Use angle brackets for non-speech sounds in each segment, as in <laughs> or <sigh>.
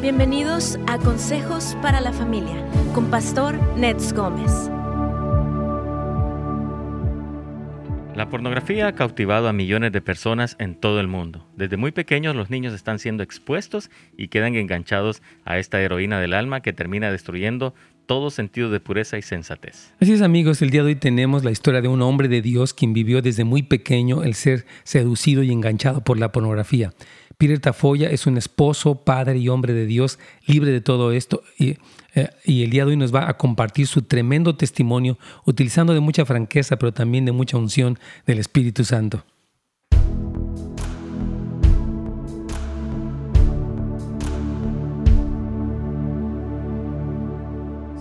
Bienvenidos a Consejos para la Familia con Pastor Nets Gómez. La pornografía ha cautivado a millones de personas en todo el mundo. Desde muy pequeños los niños están siendo expuestos y quedan enganchados a esta heroína del alma que termina destruyendo todo sentido de pureza y sensatez. Así es amigos, el día de hoy tenemos la historia de un hombre de Dios quien vivió desde muy pequeño el ser seducido y enganchado por la pornografía. Peter Tafoya es un esposo, padre y hombre de Dios, libre de todo esto. Y, eh, y, el día de hoy nos va a compartir su tremendo testimonio, utilizando de mucha franqueza, pero también de mucha unción del Espíritu Santo.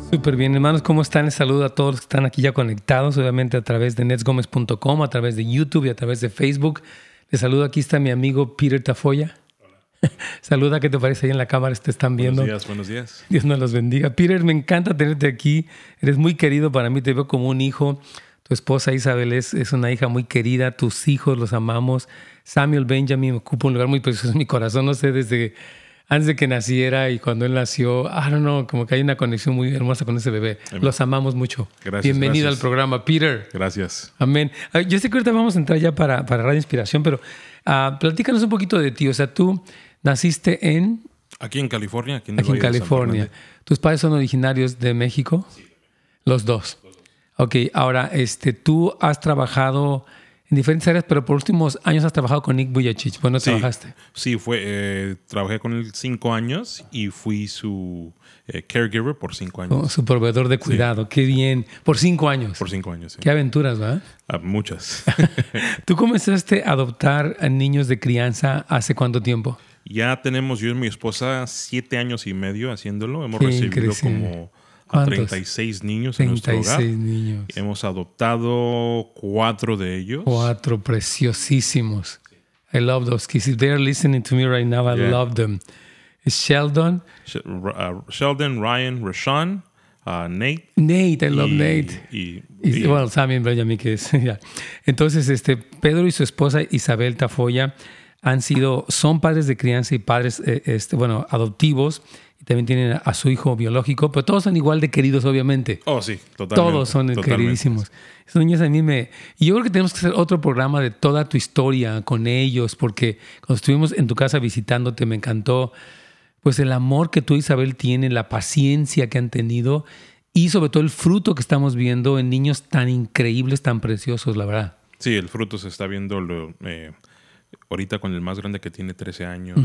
Súper bien, hermanos, ¿cómo están? Les saludo a todos los que están aquí ya conectados, obviamente a través de netsgomez.com, a través de YouTube y a través de Facebook. Les saludo, aquí está mi amigo Peter Tafoya. Hola. <laughs> Saluda, ¿qué te parece ahí en la cámara? Te están viendo. Buenos días, buenos días. Dios nos los bendiga. Peter, me encanta tenerte aquí. Eres muy querido para mí, te veo como un hijo. Tu esposa Isabel es, es una hija muy querida, tus hijos los amamos. Samuel Benjamin ocupa un lugar muy precioso en mi corazón, no sé, desde antes de que naciera y cuando él nació, I don't know, como que hay una conexión muy hermosa con ese bebé. Amén. Los amamos mucho. Gracias. Bienvenido gracias. al programa, Peter. Gracias. Amén. Yo sé que ahorita vamos a entrar ya para, para Radio Inspiración, pero uh, platícanos un poquito de ti. O sea, tú naciste en... Aquí en California. Aquí en, aquí en California. ¿Tus padres son originarios de México? Sí. Los dos. Los dos. Ok, ahora, este, tú has trabajado en diferentes áreas, pero por últimos años has trabajado con Nick Buyachich. Bueno, sí, trabajaste. Sí, fue, eh, trabajé con él cinco años y fui su eh, caregiver por cinco años. Oh, su proveedor de cuidado, sí. qué bien. Por cinco años. Por cinco años, sí. Qué aventuras, ¿verdad? Ah, muchas. <laughs> <laughs> ¿Tú comenzaste a adoptar a niños de crianza hace cuánto tiempo? Ya tenemos yo y mi esposa siete años y medio haciéndolo. Hemos recibido como a 36 niños 36 en nuestro hogar. niños. Hemos adoptado cuatro de ellos. Cuatro preciosísimos. I love those kids. If they're listening to me right now, I Yeah. love them. It's Sheldon. Sh- uh, Sheldon, Ryan, Rashawn, uh, Nate. Nate, I love y- Nate. Y, Y, y- bueno, Sammy Benjamin, que es. <laughs> ya. Entonces, este, Pedro y su esposa Isabel Tafoya han sido, son padres de crianza y padres, eh, este, bueno, adoptivos. También tienen a su hijo biológico, pero todos son igual de queridos, obviamente. oh, sí, totalmente. Todos son totalmente. queridísimos. Esos niños a mí me... Y yo creo que tenemos que hacer otro programa de toda tu historia con ellos, porque cuando estuvimos en tu casa visitándote me encantó pues el amor que tú Isabel tiene, la paciencia que han tenido y sobre todo el fruto que estamos viendo en niños tan increíbles, tan preciosos, la verdad. Sí, el fruto se está viendo lo, eh, ahorita con el más grande que tiene 13 años.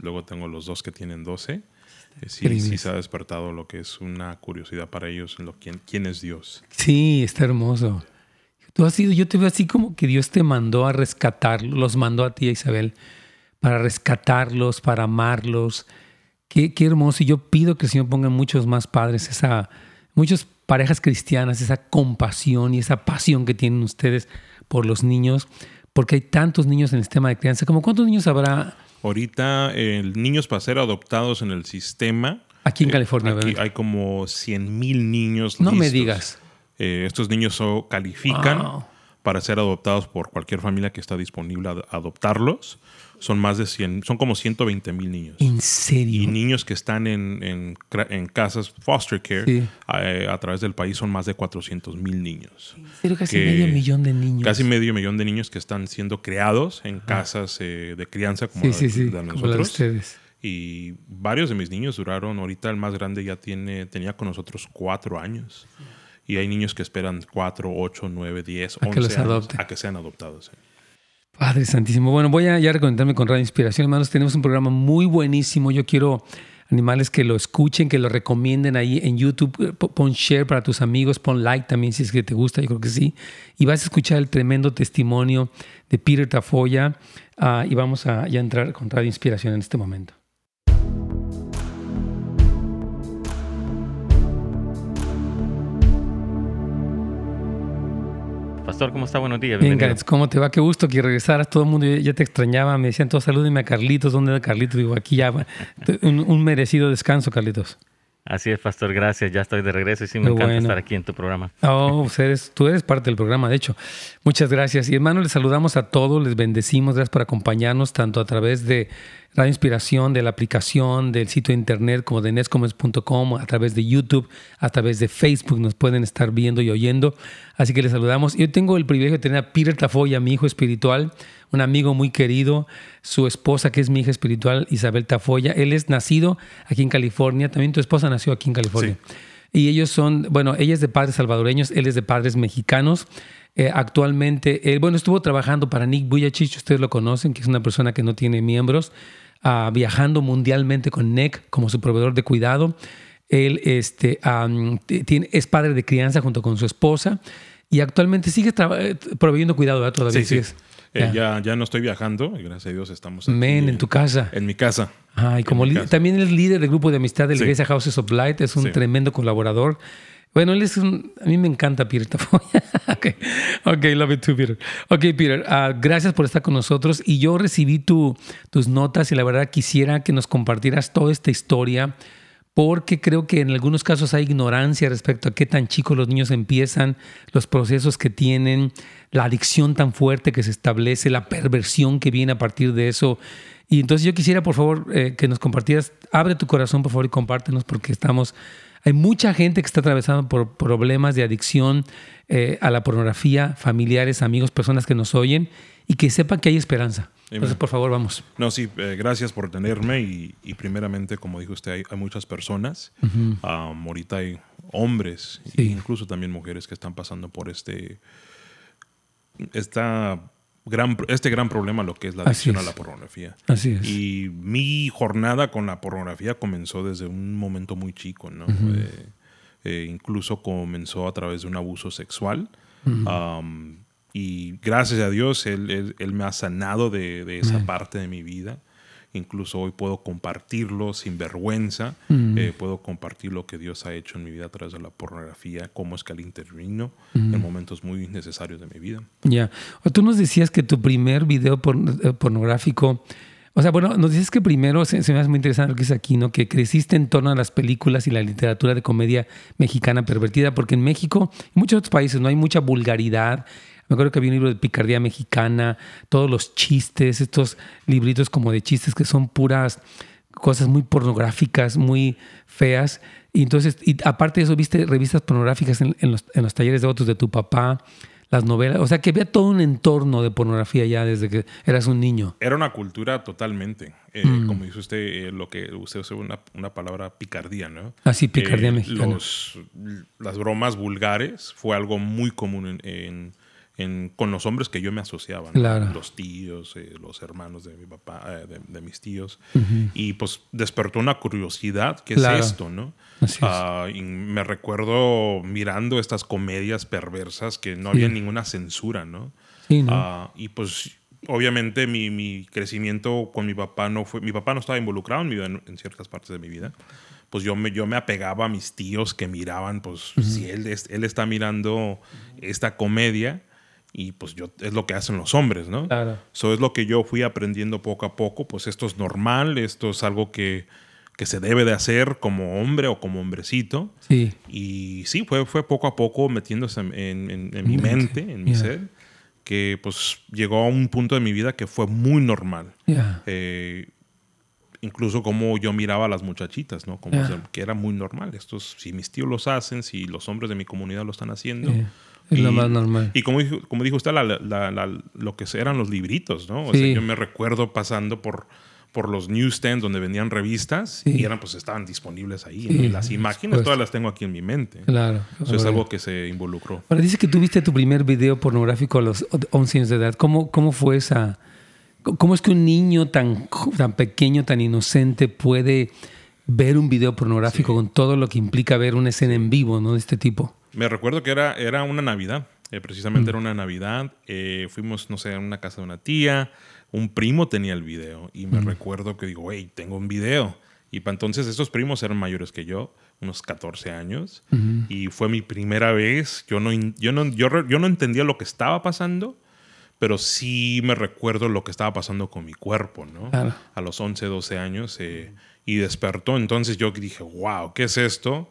Luego tengo los dos que tienen 12. Eh, sí, sí se ha despertado lo que es una curiosidad para ellos en lo quién, quién es Dios. Sí, está hermoso. Tú has sido, yo te veo así como que Dios te mandó a rescatarlos, los mandó a ti, Isabel, para rescatarlos, para amarlos. Qué, qué hermoso. Y yo pido que el Señor ponga en muchos más padres esa, muchas parejas cristianas, esa compasión y esa pasión que tienen ustedes por los niños, porque hay tantos niños en el sistema de crianza. ¿Cómo cuántos niños habrá Ahorita, eh, niños para ser adoptados en el sistema. aquí en eh, California? aquí ¿verdad? hay como 100 mil niños. no me digas. Eh, estos niños so- califican Wow. para ser adoptados por cualquier familia que está disponible a adoptarlos. Son más de 100, son como 120 mil niños. ¿En Y serio? niños que están en, en, casas foster care Sí. eh, a través del país son más de 400 mil niños. ¿En serio? Casi que- medio millón de niños. Casi medio millón de niños que están siendo creados en casas eh, de crianza como Sí, la sí, de, Como la ustedes. y varios de mis niños duraron, ahorita el más grande ya tiene, tenía con nosotros cuatro años. Y hay niños que esperan cuatro, ocho, nueve, diez, A que once los años adopten. a que sean adoptados. eh. Padre Santísimo. Bueno, voy a ya recomendarme con Radio Inspiración, hermanos. Tenemos un programa muy buenísimo. Yo quiero animales que lo escuchen, que lo recomienden ahí en YouTube. Eh, po- Pon share para tus amigos, pon like también si es que te gusta, yo creo que sí. Y vas a escuchar el tremendo testimonio de Peter Tafoya. ah, y vamos a ya entrar con Radio Inspiración en este momento. Pastor, ¿cómo está? Buenos días. Bien, bienvenido. Gareth, ¿cómo te va? Qué gusto que regresaras. Todo el mundo ya- te extrañaba. Me decían todos, salúdenme a Carlitos. ¿Dónde era Carlitos? Digo, aquí ya. Un, un merecido descanso, Carlitos. Así es, Pastor, gracias. Ya estoy de regreso y sí me encanta bueno. estar aquí en tu programa. Oh, pues eres- tú eres parte del programa, de hecho. Muchas gracias. Y hermanos, les saludamos a todos, les bendecimos, gracias por acompañarnos tanto a través de Radio Inspiración, de la aplicación, del sitio de internet como de a través de YouTube, a través de Facebook, nos pueden estar viendo y oyendo. Así que les saludamos. Yo tengo el privilegio de tener a Peter Tafoya, mi hijo espiritual, un amigo muy querido, su esposa, que es mi hija espiritual, Isabel Tafoya. Él es nacido aquí en California, también tu esposa nació aquí en California. Y ellos son, bueno, ella es de padres salvadoreños, él es de padres mexicanos. Eh, actualmente, él, bueno, estuvo trabajando para Nick Buyachich, ustedes lo conocen, que es una persona que no tiene miembros viajando mundialmente con NEC como su proveedor de cuidado. Él este, tiene, es padre de crianza junto con su esposa y actualmente sigue eh, proveyendo cuidado todavía. Sí, sí. Eh, ya. ya. no estoy viajando, gracias a Dios estamos aquí, Men, en tu casa. En mi casa. Ah, y como también es líder del grupo de amistad de la iglesia Houses of Light, es un tremendo colaborador. Bueno, él es un, a mí me encanta Peter Tafoya. <laughs> ok, love it too, Peter. Ok, Peter, uh, gracias por estar con nosotros. Y yo recibí tu, tus notas y la verdad quisiera que nos compartieras toda esta historia porque creo que en algunos casos hay ignorancia respecto a qué tan chicos los niños empiezan, los procesos que tienen, la adicción tan fuerte que se establece, la perversión que viene a partir de eso. Y entonces yo quisiera, por favor, eh, que nos compartieras, abre tu corazón, por favor, y compártenos, porque estamos hay mucha gente que está atravesando por problemas de adicción eh, a la pornografía, familiares, amigos, personas que nos oyen y que sepan que hay esperanza. Entonces, por favor, vamos. No, sí, eh, gracias por tenerme y, primeramente, como dijo usted, hay, muchas personas. ahorita hay hombres e incluso también mujeres que están pasando por este esta gran, este gran problema lo que es la adicción a la pornografía. Así es. Y mi jornada con la pornografía comenzó desde un momento muy chico, ¿no? Eh, eh, incluso comenzó a través de un abuso sexual. y gracias a Dios, él, él, me ha sanado de, de esa parte de mi vida. Incluso hoy puedo compartirlo sin vergüenza. Mm. Eh, puedo compartir lo que Dios ha hecho en mi vida a través de la pornografía, cómo es que Él intervino en mm. momentos muy necesarios de mi vida. Ya. Tú nos decías que tu primer video eh, pornográfico. O sea, bueno, nos dices que primero, se, me hace muy interesante lo que dice aquí, ¿no? Que creciste en torno a las películas y la literatura de comedia mexicana pervertida, porque en México y muchos otros países no hay mucha vulgaridad, me acuerdo que había un libro de picardía mexicana, todos los chistes, estos libritos como de chistes que son puras cosas muy pornográficas, muy feas. Y entonces, y aparte de eso, viste revistas pornográficas en, los, en los talleres de otros de tu papá las novelas. O sea, que había todo un entorno de pornografía ya desde que eras un niño. Era una cultura totalmente. Eh, mm. Como dice usted, eh, lo que usted usa una, una, palabra picardía, ¿no? Ah, sí, picardía eh, mexicana. las bromas vulgares fue algo muy común en con los hombres que yo me asociaba, los tíos, eh, los hermanos de mi papá, eh, de, mis tíos, y pues despertó una curiosidad, ¿qué es esto, no? Ah, y me recuerdo mirando estas comedias perversas que no había ninguna censura, ¿no? Ah, y pues obviamente mi, crecimiento con mi papá no fue, mi papá no estaba involucrado en mi en, ciertas partes de mi vida, pues yo me, yo me apegaba a mis tíos que miraban, pues si él, él está mirando esta comedia, y pues yo es lo que hacen los hombres, ¿no? Claro. Eso es lo que yo fui aprendiendo poco a poco, pues esto es normal, esto es algo que, que se debe de hacer como hombre o como hombrecito. Sí. Y sí, fue, fue poco a poco metiéndose en, mi mente, en mi ser, que pues llegó a un punto de mi vida que fue muy normal. Eh, incluso como yo miraba a las muchachitas, ¿no? Como que era muy normal. Estos, si mis tíos los hacen, si los hombres de mi comunidad lo están haciendo, es lo más normal. Y como, dijo, como dijo usted, lo que eran los libritos, ¿no? O sea, yo me recuerdo pasando por, por los newsstands donde vendían revistas y eran, pues estaban disponibles ahí. Y las imágenes todas las tengo aquí en mi mente. Claro. Eso es algo que se involucró. Ahora dice que tuviste tu primer video pornográfico a los 11 años de edad. ¿Cómo, cómo fue esa...? ¿Cómo es que un niño tan, tan pequeño, tan inocente puede ver un video pornográfico con todo lo que implica ver una escena en vivo, ¿no? De este tipo. Me recuerdo que era, era una Navidad, eh, precisamente era una Navidad. Eh, fuimos, no sé, a una casa de una tía, un primo tenía el video y me recuerdo que digo, hey, tengo un video. Y para entonces esos primos eran mayores que yo, unos 14 años, y fue mi primera vez. Yo no, yo, no, yo, yo no entendía lo que estaba pasando, pero sí me recuerdo lo que estaba pasando con mi cuerpo, ¿no? A los 11, 12 años. Eh, y despertó. Entonces yo dije, wow, ¿qué es esto?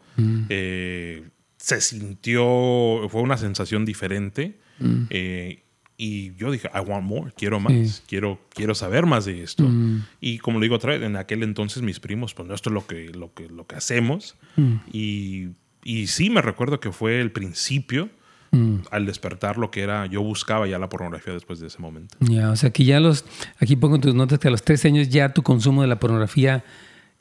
Se sintió, fue una sensación diferente. Mm. Eh, Y yo dije, I want more, quiero más, quiero, quiero saber más de esto. Mm. Y como le digo otra vez, en aquel entonces mis primos, pues esto es lo que, lo que, lo que hacemos. Mm. Y, y, sí me recuerdo que fue el principio mm. al despertar lo que era, yo buscaba ya la pornografía después de ese momento. Ya, o sea que ya los, aquí pongo tus notas que a los tres años ya tu consumo de la pornografía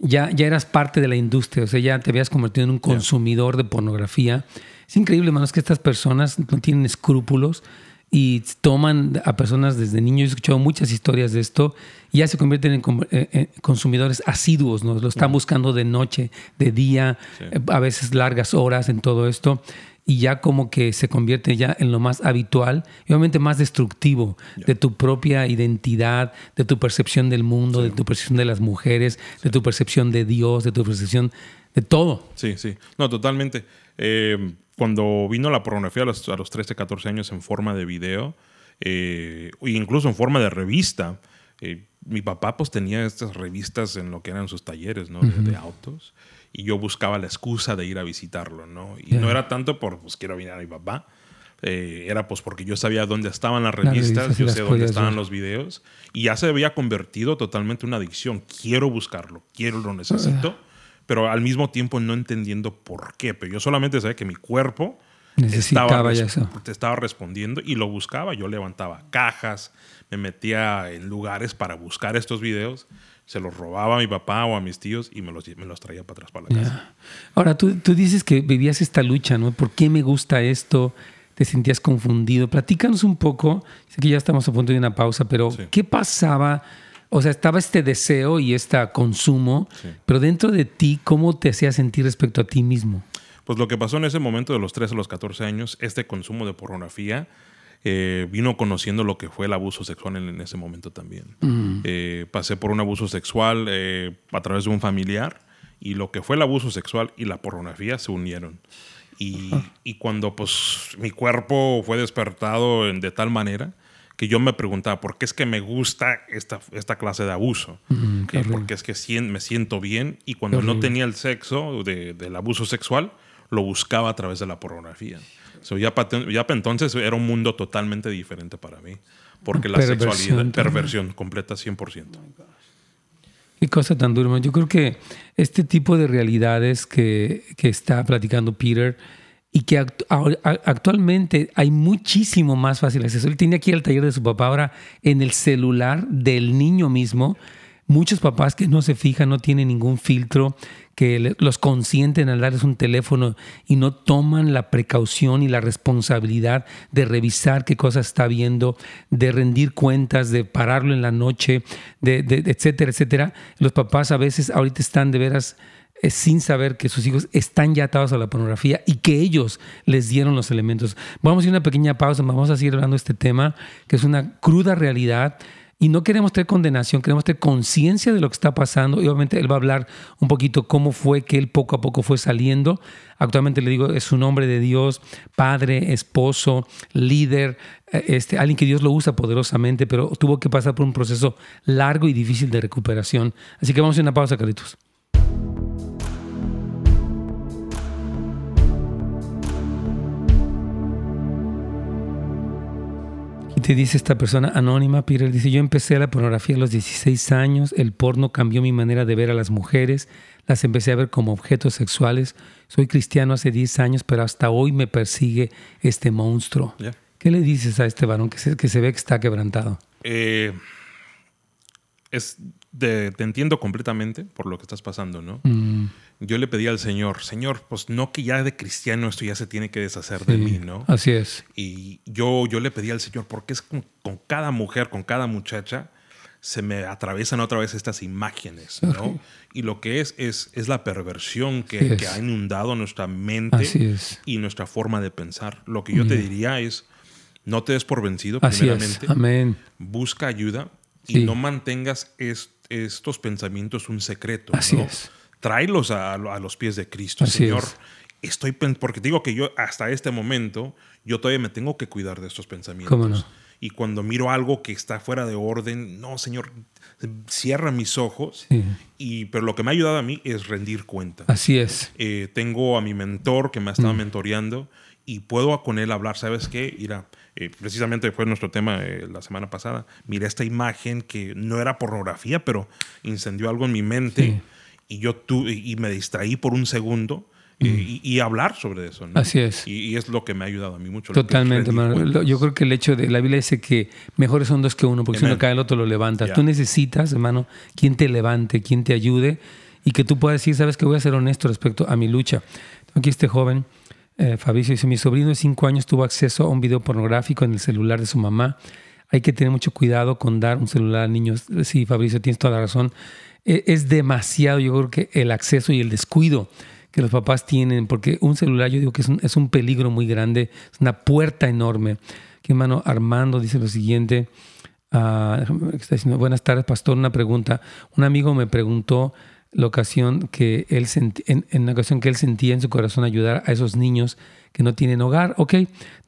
ya, ya eras parte de la industria, o sea, ya te habías convertido en un consumidor de pornografía. Es increíble, hermanos, que estas personas no tienen escrúpulos y toman a personas desde niños. He escuchado muchas historias de esto y ya se convierten en, eh, consumidores asiduos, ¿no? Lo están buscando de noche, de día, eh, a veces largas horas en todo esto y ya como que se convierte ya en lo más habitual y obviamente más destructivo de tu propia identidad, de tu percepción del mundo, de tu percepción de las mujeres, de tu percepción de Dios, de tu percepción de todo. Sí, sí. No, totalmente. Eh, cuando vino la pornografía a los, a los 13, 14 años en forma de video, eh, incluso en forma de revista, eh, mi papá pues tenía estas revistas en lo que eran sus talleres ¿no? de autos y yo buscaba la excusa de ir a visitarlo, ¿no? Y no era tanto por, pues quiero venir a mi papá, eh, era pues porque yo sabía dónde estaban las revistas, yo sé dónde estaban los videos, y ya se había convertido totalmente en una adicción. Quiero buscarlo, quiero, lo necesito, pero al mismo tiempo no entendiendo por qué. Pero yo solamente sabía que mi cuerpo estaba, estaba respondiendo y lo buscaba. Yo levantaba cajas, me metía en lugares para buscar estos videos se los robaba a mi papá o a mis tíos y me los, me los traía para atrás para la casa. Ahora, tú, tú, dices que vivías esta lucha, ¿no? ¿Por qué me gusta esto? ¿Te sentías confundido? Platícanos un poco, sé que ya estamos a punto de una pausa, pero ¿qué pasaba? O sea, estaba este deseo y este consumo, pero dentro de ti, ¿cómo te hacía sentir respecto a ti mismo? Pues lo que pasó en ese momento de los 13 a los 14 años, este consumo de pornografía, eh, vino conociendo lo que fue el abuso sexual en, ese momento también. Eh, pasé por un abuso sexual eh, a través de un familiar y lo que fue el abuso sexual y la pornografía se unieron. Y, y cuando pues mi cuerpo fue despertado de tal manera que yo me preguntaba, ¿por qué es que me gusta esta, esta clase de abuso? porque es que me siento bien y cuando no tenía el sexo del abuso sexual, lo buscaba a través de la pornografía ya, ya entonces era un mundo totalmente diferente para mí. Porque la sexualidad, perversión completa 100%. Qué cosa tan dura. Yo creo que este tipo de realidades que, que está platicando Peter y que actualmente hay muchísimo más fácil acceso. Él tiene aquí el taller de su papá ahora en el celular del niño mismo. Muchos papás que no se fijan, no tienen ningún filtro, que los consienten al darles un teléfono y no toman la precaución y la responsabilidad de revisar qué cosa está viendo, de rendir cuentas, de pararlo en la noche, de, etcétera, etcétera. Los papás a veces ahorita están de veras eh, sin saber que sus hijos están ya atados a la pornografía y que ellos les dieron los elementos. Vamos a ir a una pequeña pausa, vamos a seguir hablando de este tema, que es una cruda realidad y no queremos tener condenación, queremos tener conciencia de lo que está pasando. Y obviamente él va a hablar un poquito cómo fue que él poco a poco fue saliendo. Actualmente le digo, es un hombre de Dios, padre, esposo, líder, eh, este, alguien que Dios lo usa poderosamente, pero tuvo que pasar por un proceso largo y difícil de recuperación. Así que vamos a una pausa, Carlitos. Te dice esta persona anónima, Peter, dice, yo empecé la pornografía a los 16 años, el porno cambió mi manera de ver a las mujeres, las empecé a ver como objetos sexuales, soy cristiano hace 10 años, pero hasta hoy me persigue este monstruo. ¿Qué le dices a este varón que se, que se ve que está quebrantado? Eh, es te entiendo completamente por lo que estás pasando, ¿no? Mm. Yo le pedí al Señor, Señor, pues no que ya de cristiano esto ya se tiene que deshacer de mí, ¿no? Así es. Y yo, yo le pedí al Señor, porque es con, cada mujer, con cada muchacha, se me atravesan otra vez estas imágenes, ¿no? Y lo que es, es, es la perversión que, que, ha inundado nuestra mente y nuestra forma de pensar. Lo que yo te diría es, no te des por vencido, primeramente. Amén. Busca ayuda y no mantengas esto estos pensamientos un secreto. Así es. Tráelos a, los pies de Cristo, Señor. Estoy porque digo que yo hasta este momento yo todavía me tengo que cuidar de estos pensamientos. Y cuando miro algo que está fuera de orden, no, Señor, cierra mis ojos. Y, pero lo que me ha ayudado a mí es rendir cuenta. Así es. Eh, tengo a mi mentor que me ha estado mm. mentoreando y puedo con él hablar, ¿sabes qué? Mira, eh, precisamente fue nuestro tema eh, la semana pasada, miré esta imagen que no era pornografía, pero incendió algo en mi mente y yo tu, y me distraí por un segundo y, hablar sobre eso. ¿no? Así es. Y, es lo que me ha ayudado a mí mucho. Totalmente, hermano. Yo creo que el hecho de la Biblia dice que mejores son dos que uno, porque si uno cae el otro lo levanta. Tú necesitas, hermano, quien te levante, quien te ayude y que tú puedas decir, sabes que voy a ser honesto respecto a mi lucha. Aquí este joven, eh, Fabricio, dice, mi sobrino de cinco años tuvo acceso a un video pornográfico en el celular de su mamá. Hay que tener mucho cuidado con dar un celular a niños. Sí, Fabricio, tienes toda la razón. E, es demasiado, yo creo que el acceso y el descuido que los papás tienen, porque un celular yo digo que es un, es un peligro muy grande, es una puerta enorme. Aquí hermano Armando dice lo siguiente, diciendo, buenas tardes pastor, una pregunta. Un amigo me preguntó la ocasión que él en, en, la ocasión que él sentía en su corazón ayudar a esos niños que no tienen hogar, ok,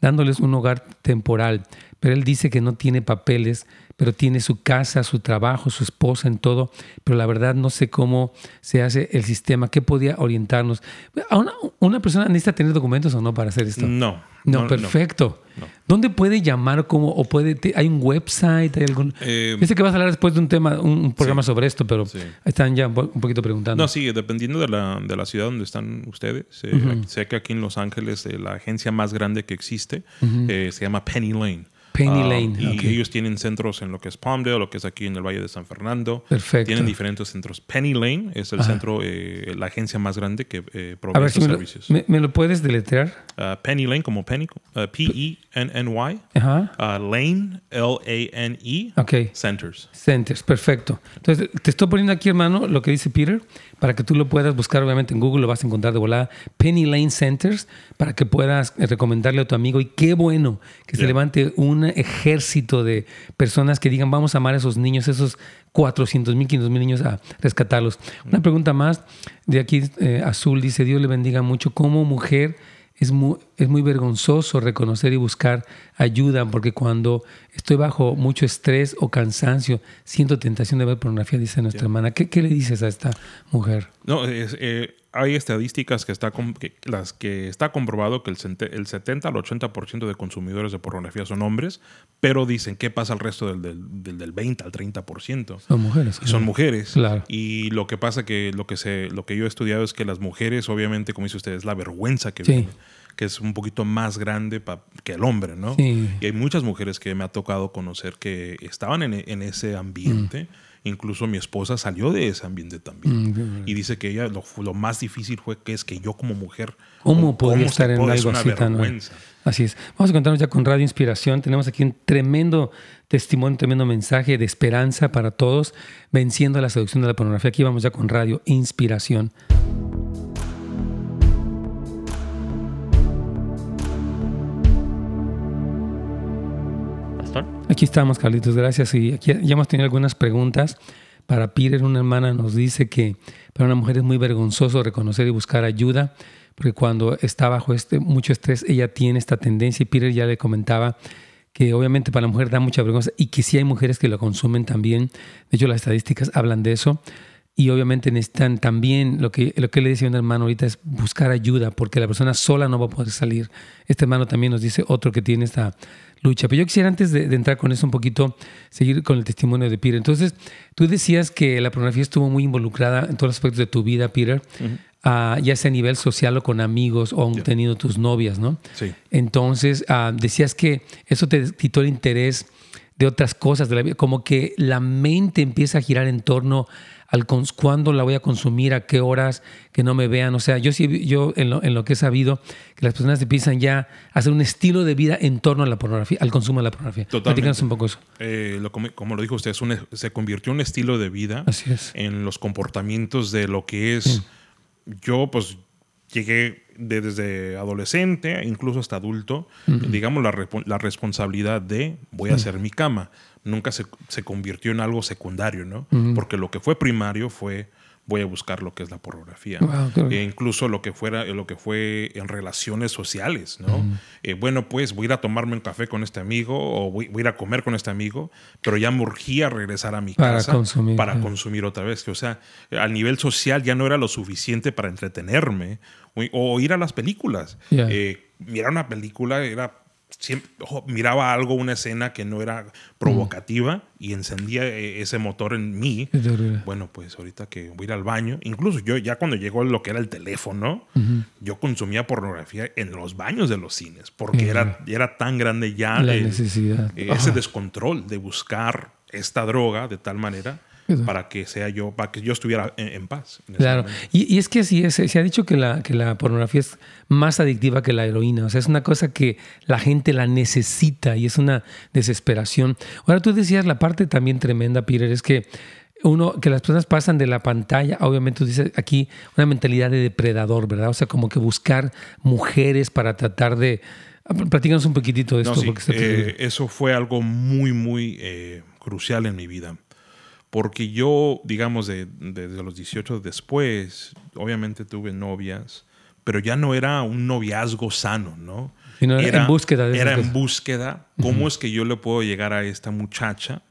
dándoles un hogar temporal, pero él dice que no tiene papeles pero tiene su casa, su trabajo, su esposa en todo, pero la verdad no sé cómo se hace el sistema, qué podía orientarnos. ¿Una, una persona necesita tener documentos o no para hacer esto? No. No, perfecto. ¿Dónde puede llamar? Como, o puede, ¿Hay un website? Hay algún, eh, Dice que vas a hablar después de un tema, un, programa sobre esto, pero están ya un poquito preguntando. No, sí, dependiendo de la, de la ciudad donde están ustedes. Eh, sé que aquí en Los Ángeles eh, la agencia más grande que existe se llama Penny Lane. Penny ah, Lane. y ellos tienen centros en lo que es Palmdale, lo que es aquí en el Valle de San Fernando. Perfecto. Tienen diferentes centros. Penny Lane es el centro, eh, la agencia más grande que eh, provee estos servicios. Me, lo puedes deletrear? Uh, Penny Lane, como Penny, uh, P-E-N-N-Y. Ajá. Lane, L-A-N-E. Ok. Centers. Centers, perfecto. Entonces, te estoy poniendo aquí, hermano, lo que dice Peter, para que tú lo puedas buscar, obviamente en Google lo vas a encontrar de volada. Penny Lane Centers, para que puedas eh, recomendarle a tu amigo. Y qué bueno que se levante un ejército de personas que digan, vamos a amar a esos niños, esos 400 mil, 500 mil niños a rescatarlos. Una pregunta más de aquí, eh, Azul dice, Dios le bendiga mucho. Como mujer es muy, es muy vergonzoso reconocer y buscar ayuda, porque cuando estoy bajo mucho estrés o cansancio, siento tentación de ver pornografía, dice nuestra hermana. ¿Qué, ¿Qué, le dices a esta mujer? No, es, eh, hay estadísticas que está, las que está comprobado que el, el 70 al 80% de consumidores de pornografía son hombres, pero dicen, ¿qué pasa al resto del, del, del 20 al 30%? Son mujeres. Son mujeres. Claro. Y lo que pasa que lo que, se, lo que yo he estudiado es que las mujeres, obviamente, como dice usted, es la vergüenza que viene que es un poquito más grande que el hombre, ¿no? Sí. Y hay muchas mujeres que me ha tocado conocer que estaban en, en ese ambiente. Mm. Incluso mi esposa salió de ese ambiente también. Mm, y dice que ella lo, lo, más difícil fue que es que yo como mujer... ¿Cómo, podía estar en algo así tan... Así es. Vamos a contarnos ya con Radio Inspiración. Tenemos aquí un tremendo testimonio, un tremendo mensaje de esperanza para todos, venciendo la seducción de la pornografía. Aquí vamos ya con Radio Inspiración. Aquí estamos, Carlitos, gracias. Y aquí ya hemos tenido algunas preguntas. Para Peter, una hermana nos dice que para una mujer es muy vergonzoso reconocer y buscar ayuda, porque cuando está bajo este mucho estrés, ella tiene esta tendencia. Y Peter ya le comentaba que obviamente para la mujer da mucha vergüenza y que sí hay mujeres que lo consumen también. De hecho, las estadísticas hablan de eso. Y obviamente necesitan también, lo que, lo que le decía un hermano ahorita es buscar ayuda, porque la persona sola no va a poder salir. Este hermano también nos dice otro que tiene esta lucha. Pero yo quisiera antes de, entrar con eso un poquito, seguir con el testimonio de Peter. Entonces, tú decías que la pornografía estuvo muy involucrada en todos los aspectos de tu vida, Peter, ah, ya sea a nivel social o con amigos o aún teniendo tus novias, ¿no? Sí. Entonces, ah, decías que eso te quitó el interés de otras cosas de la vida, como que la mente empieza a girar en torno al cuándo la voy a consumir, a qué horas, que no me vean. O sea, yo sí, yo en lo, en lo que he sabido, que las personas empiezan ya a hacer un estilo de vida en torno a la pornografía, al consumo de la pornografía. Totalmente. un poco eso. Eh, como, lo dijo usted, se convirtió en un estilo de vida Así es. en los comportamientos de lo que es. Yo, pues, llegué desde adolescente, incluso hasta adulto, digamos, la, la, responsabilidad de voy a hacer mi cama. Nunca se, se convirtió en algo secundario, ¿no? Porque lo que fue primario fue voy a buscar lo que es la pornografía. e incluso lo que fuera, lo que fue en relaciones sociales, ¿no? Eh, bueno, pues voy a ir a tomarme un café con este amigo o voy, a ir a comer con este amigo, pero ya me urgía regresar a mi casa para consumir otra vez. O sea, a nivel social ya no era lo suficiente para entretenerme o, ir a las películas. Eh, mirar una película era siempre miraba algo, una escena que no era provocativa y encendía eh, ese motor en mí. Bueno, pues ahorita que voy a ir al baño, incluso yo ya cuando llegó lo que era el teléfono, yo consumía pornografía en los baños de los cines, porque era, era tan grande ya La necesidad. ese descontrol de buscar esta droga de tal manera para que sea yo, para que yo estuviera en, paz. claro, y, es que así es, se ha dicho que la, que la pornografía es más adictiva que la heroína, o sea, es una cosa que la gente la necesita y es una desesperación. Ahora tú decías la parte también tremenda, Peter, es que uno, que las personas pasan de la pantalla, obviamente tú dices aquí una mentalidad de depredador, ¿verdad? O sea, como que buscar mujeres para tratar de... Platícanos un poquitito de esto. Eh, eso fue algo muy, muy eh, crucial en mi vida porque yo, digamos, de, desde los 18 después, obviamente tuve novias, pero ya no era un noviazgo sano, ¿no? era en búsqueda. De era en búsqueda. ¿Cómo es que yo le puedo llegar a esta muchacha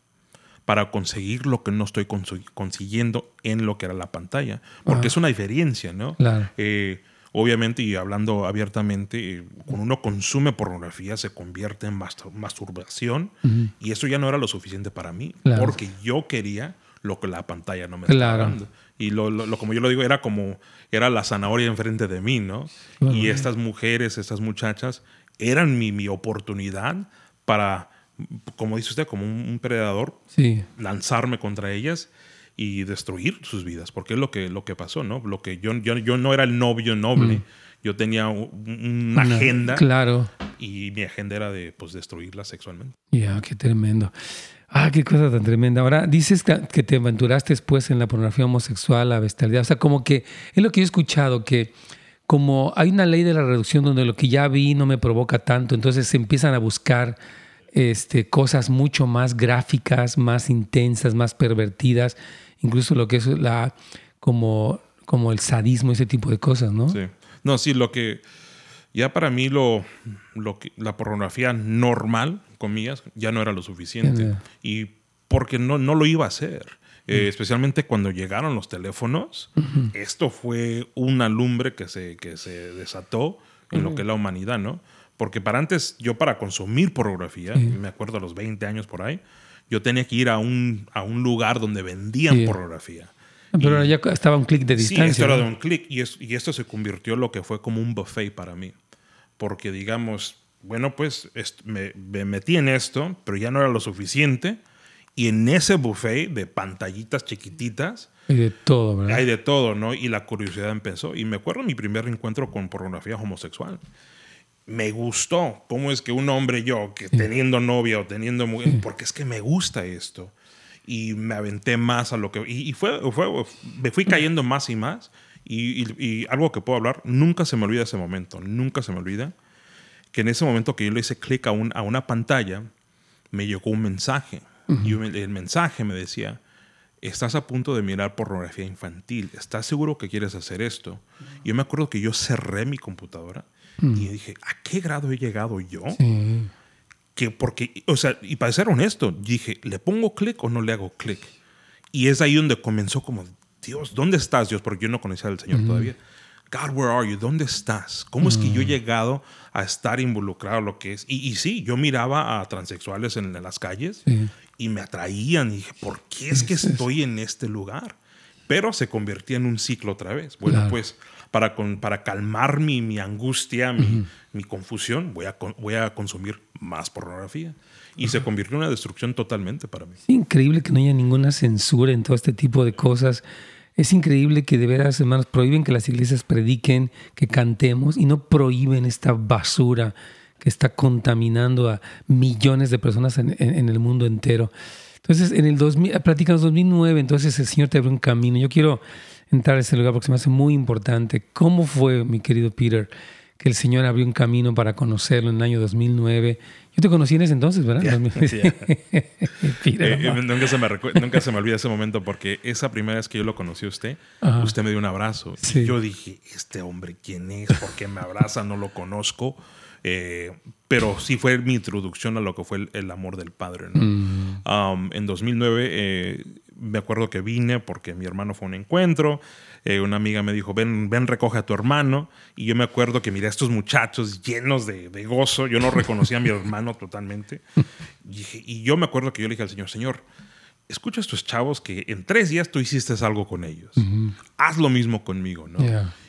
para conseguir lo que no estoy consiguiendo en lo que era la pantalla? Porque es una diferencia, ¿no? Claro. Eh, obviamente, y hablando abiertamente, cuando uno consume pornografía se convierte en masturbación y eso ya no era lo suficiente para mí, porque yo quería lo que la pantalla no me estaba dando. Y lo, lo, como yo lo digo, era como, era la zanahoria enfrente de mí, ¿no? Y estas mujeres, estas muchachas, eran mi, mi oportunidad para, como dice usted, como un, predador, lanzarme contra ellas y destruir sus vidas, porque es lo que, lo que pasó, ¿no? Lo que yo, yo, yo no era el novio noble, mm. yo tenía una, agenda. Claro. Y mi agenda era de pues, destruirla sexualmente. Ya, qué tremendo. Ah, qué cosa tan tremenda. Ahora, dices que te aventuraste después en la pornografía homosexual, la bestialidad. O sea, como que es lo que yo he escuchado, que como hay una ley de la reducción donde lo que ya vi no me provoca tanto, entonces se empiezan a buscar este, cosas mucho más gráficas, más intensas, más pervertidas incluso lo que es la como, como el sadismo, ese tipo de cosas, ¿no? Sí. No, sí, lo que ya para mí lo, lo que, la pornografía normal, comillas, ya no era lo suficiente. Y porque no, no lo iba a hacer. Eh, especialmente cuando llegaron los teléfonos, esto fue una lumbre que se, que se desató en lo que es la humanidad, ¿no? Porque para antes, yo para consumir pornografía, me acuerdo a los 20 años por ahí, yo tenía que ir a un, a un lugar donde vendían pornografía. Pero ya estaba un clic de distancia. Sí, esto era de un clic y, y, esto se convirtió en lo que fue como un buffet para mí. Porque digamos, bueno, pues me, metí en esto, pero ya no era lo suficiente. Y en ese buffet de pantallitas chiquititas... Hay de todo, ¿verdad? Hay de todo, ¿no? Y la curiosidad empezó. Y me acuerdo mi primer encuentro con pornografía homosexual me gustó. ¿Cómo es que un hombre yo, que teniendo novia o teniendo mujer, porque es que me gusta esto? Y me aventé más a lo que... Y, fue, fue, me fui cayendo más y más. Y, algo que puedo hablar, nunca se me olvida ese momento, nunca se me olvida, que en ese momento que yo le hice clic a, a una pantalla, me llegó un mensaje. Y el mensaje me decía, estás a punto de mirar pornografía infantil, ¿estás seguro que quieres hacer esto? Y yo me acuerdo que yo cerré mi computadora Mm. Y dije, ¿a qué grado he llegado yo? Que porque, o sea, y para ser honesto, dije, ¿le pongo clic o no le hago clic? Y es ahí donde comenzó como, Dios, ¿dónde estás, Dios? Porque yo no conocía al Señor todavía. God, where are you? ¿Dónde estás? ¿Cómo es que yo he mm. llegado a estar involucrado en lo que es? Y, y sí, yo miraba a transexuales en, las calles y me atraían. Y dije, ¿por qué es que estoy en este lugar? Pero se convertía en un ciclo otra vez. Bueno, pues para, para calmar mi, mi angustia, mi, mi, confusión, voy a, voy a consumir más pornografía. Y se convirtió en una destrucción totalmente para mí. Es increíble que no haya ninguna censura en todo este tipo de cosas. Es increíble que de veras, hermanos, prohíben que las iglesias prediquen, que cantemos y no prohíben esta basura que está contaminando a millones de personas en, en, el mundo entero. Entonces, en el 2000, platicamos 2009, entonces el Señor te abrió un camino. Yo quiero entrar a ese lugar porque se me hace muy importante. ¿Cómo fue, mi querido Peter, que el Señor abrió un camino para conocerlo en el año 2009? Yo te conocí en ese entonces, ¿verdad? <laughs> Eh, eh, nunca, se me nunca se me olvida ese momento porque esa primera vez que yo lo conocí a usted, usted me dio un abrazo. Y yo dije, este hombre, ¿quién es? ¿Por qué me abraza? No lo conozco. Eh, pero sí fue mi introducción a lo que fue el, amor del Padre. ¿no? Mm. Um, en 2009 me acuerdo que vine porque mi hermano fue a un encuentro, eh, una amiga me dijo, ven, ven, recoge a tu hermano, y yo me acuerdo que miré a estos muchachos llenos de, gozo, yo no reconocía a mi <laughs> hermano totalmente, y, yo me acuerdo que yo le dije al Señor, Señor, escucha a estos chavos que en tres días tú hiciste algo con ellos, haz lo mismo conmigo, ¿no?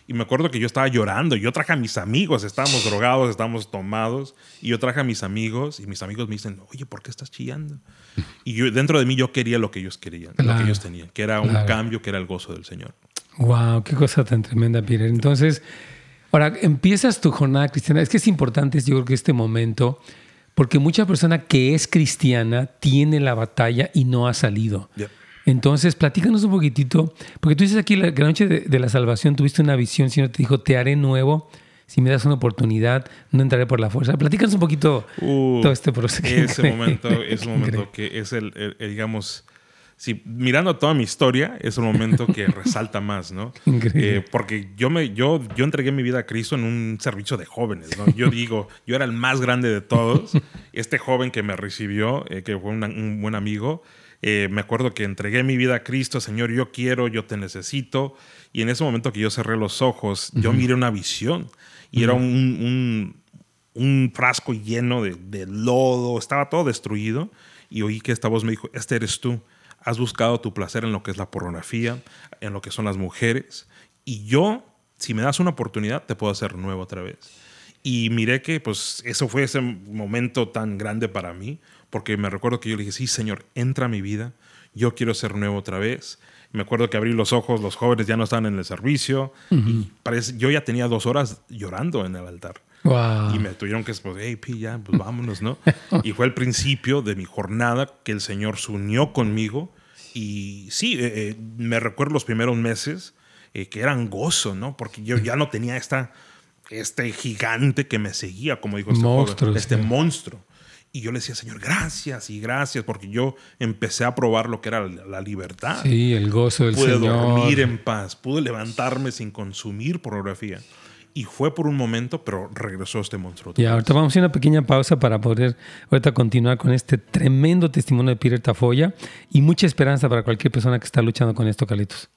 Y me acuerdo que yo estaba llorando. Yo traje a mis amigos, estábamos drogados, estábamos tomados. Y yo traje a mis amigos y mis amigos me dicen, oye, ¿por qué estás chillando? Y yo, dentro de mí yo quería lo que ellos querían, lo que ellos tenían, que era un cambio, que era el gozo del Señor. Wow, qué cosa tan tremenda, Peter. Entonces, ahora empiezas tu jornada cristiana. Es que es importante, yo creo que este momento, porque mucha persona que es cristiana tiene la batalla y no ha salido. Entonces, platícanos un poquitito, porque tú dices aquí la, noche de, la salvación tuviste una visión, Señor te dijo, te haré nuevo, si me das una oportunidad, no entraré por la fuerza. Platícanos un poquito uh, todo este proceso. <laughs> Ese momento, es un momento que es el, digamos, si mirando toda mi historia, es un momento que <laughs> resalta más, ¿no? Increíble. Eh, porque yo, me, yo, yo entregué mi vida a Cristo en un servicio de jóvenes, ¿no? Yo digo, yo era el más grande de todos. <laughs> Este joven que me recibió, eh, que fue un buen amigo, eh, me acuerdo que entregué mi vida a Cristo, Señor, yo quiero, yo te necesito. Y en ese momento que yo cerré los ojos, yo miré una visión y era un, un, frasco lleno de, de, lodo, estaba todo destruido. Y oí que esta voz me dijo, este eres tú. Has buscado tu placer en lo que es la pornografía, en lo que son las mujeres. Y yo, si me das una oportunidad, te puedo hacer nuevo otra vez. Y miré que pues eso fue ese momento tan grande para mí, porque me recuerdo que yo le dije, sí, Señor, entra a mi vida, yo quiero ser nuevo otra vez. Me acuerdo que abrí los ojos, los jóvenes ya no estaban en el servicio. y parece, yo ya tenía dos horas llorando en el altar. Y me tuvieron que decir, hey, Pi, ya, pues vámonos, ¿no? y fue el principio de mi jornada que el Señor se unió conmigo. Y sí, eh, eh, me recuerdo los primeros meses eh, que eran gozo, ¿no? Porque yo ya no tenía esta, este gigante que me seguía, como dijo este, monstruo, este monstruo. Y yo le decía, Señor, gracias y gracias, porque yo empecé a probar lo que era la libertad. Sí, el gozo del Señor. Pude dormir en paz, pude levantarme sin consumir pornografía. Y fue por un momento, pero regresó este monstruo. Y ahorita vamos a hacer una pequeña pausa para poder ahorita continuar con este tremendo testimonio de Peter Tafoya y mucha esperanza para cualquier persona que está luchando con esto, Carlitos.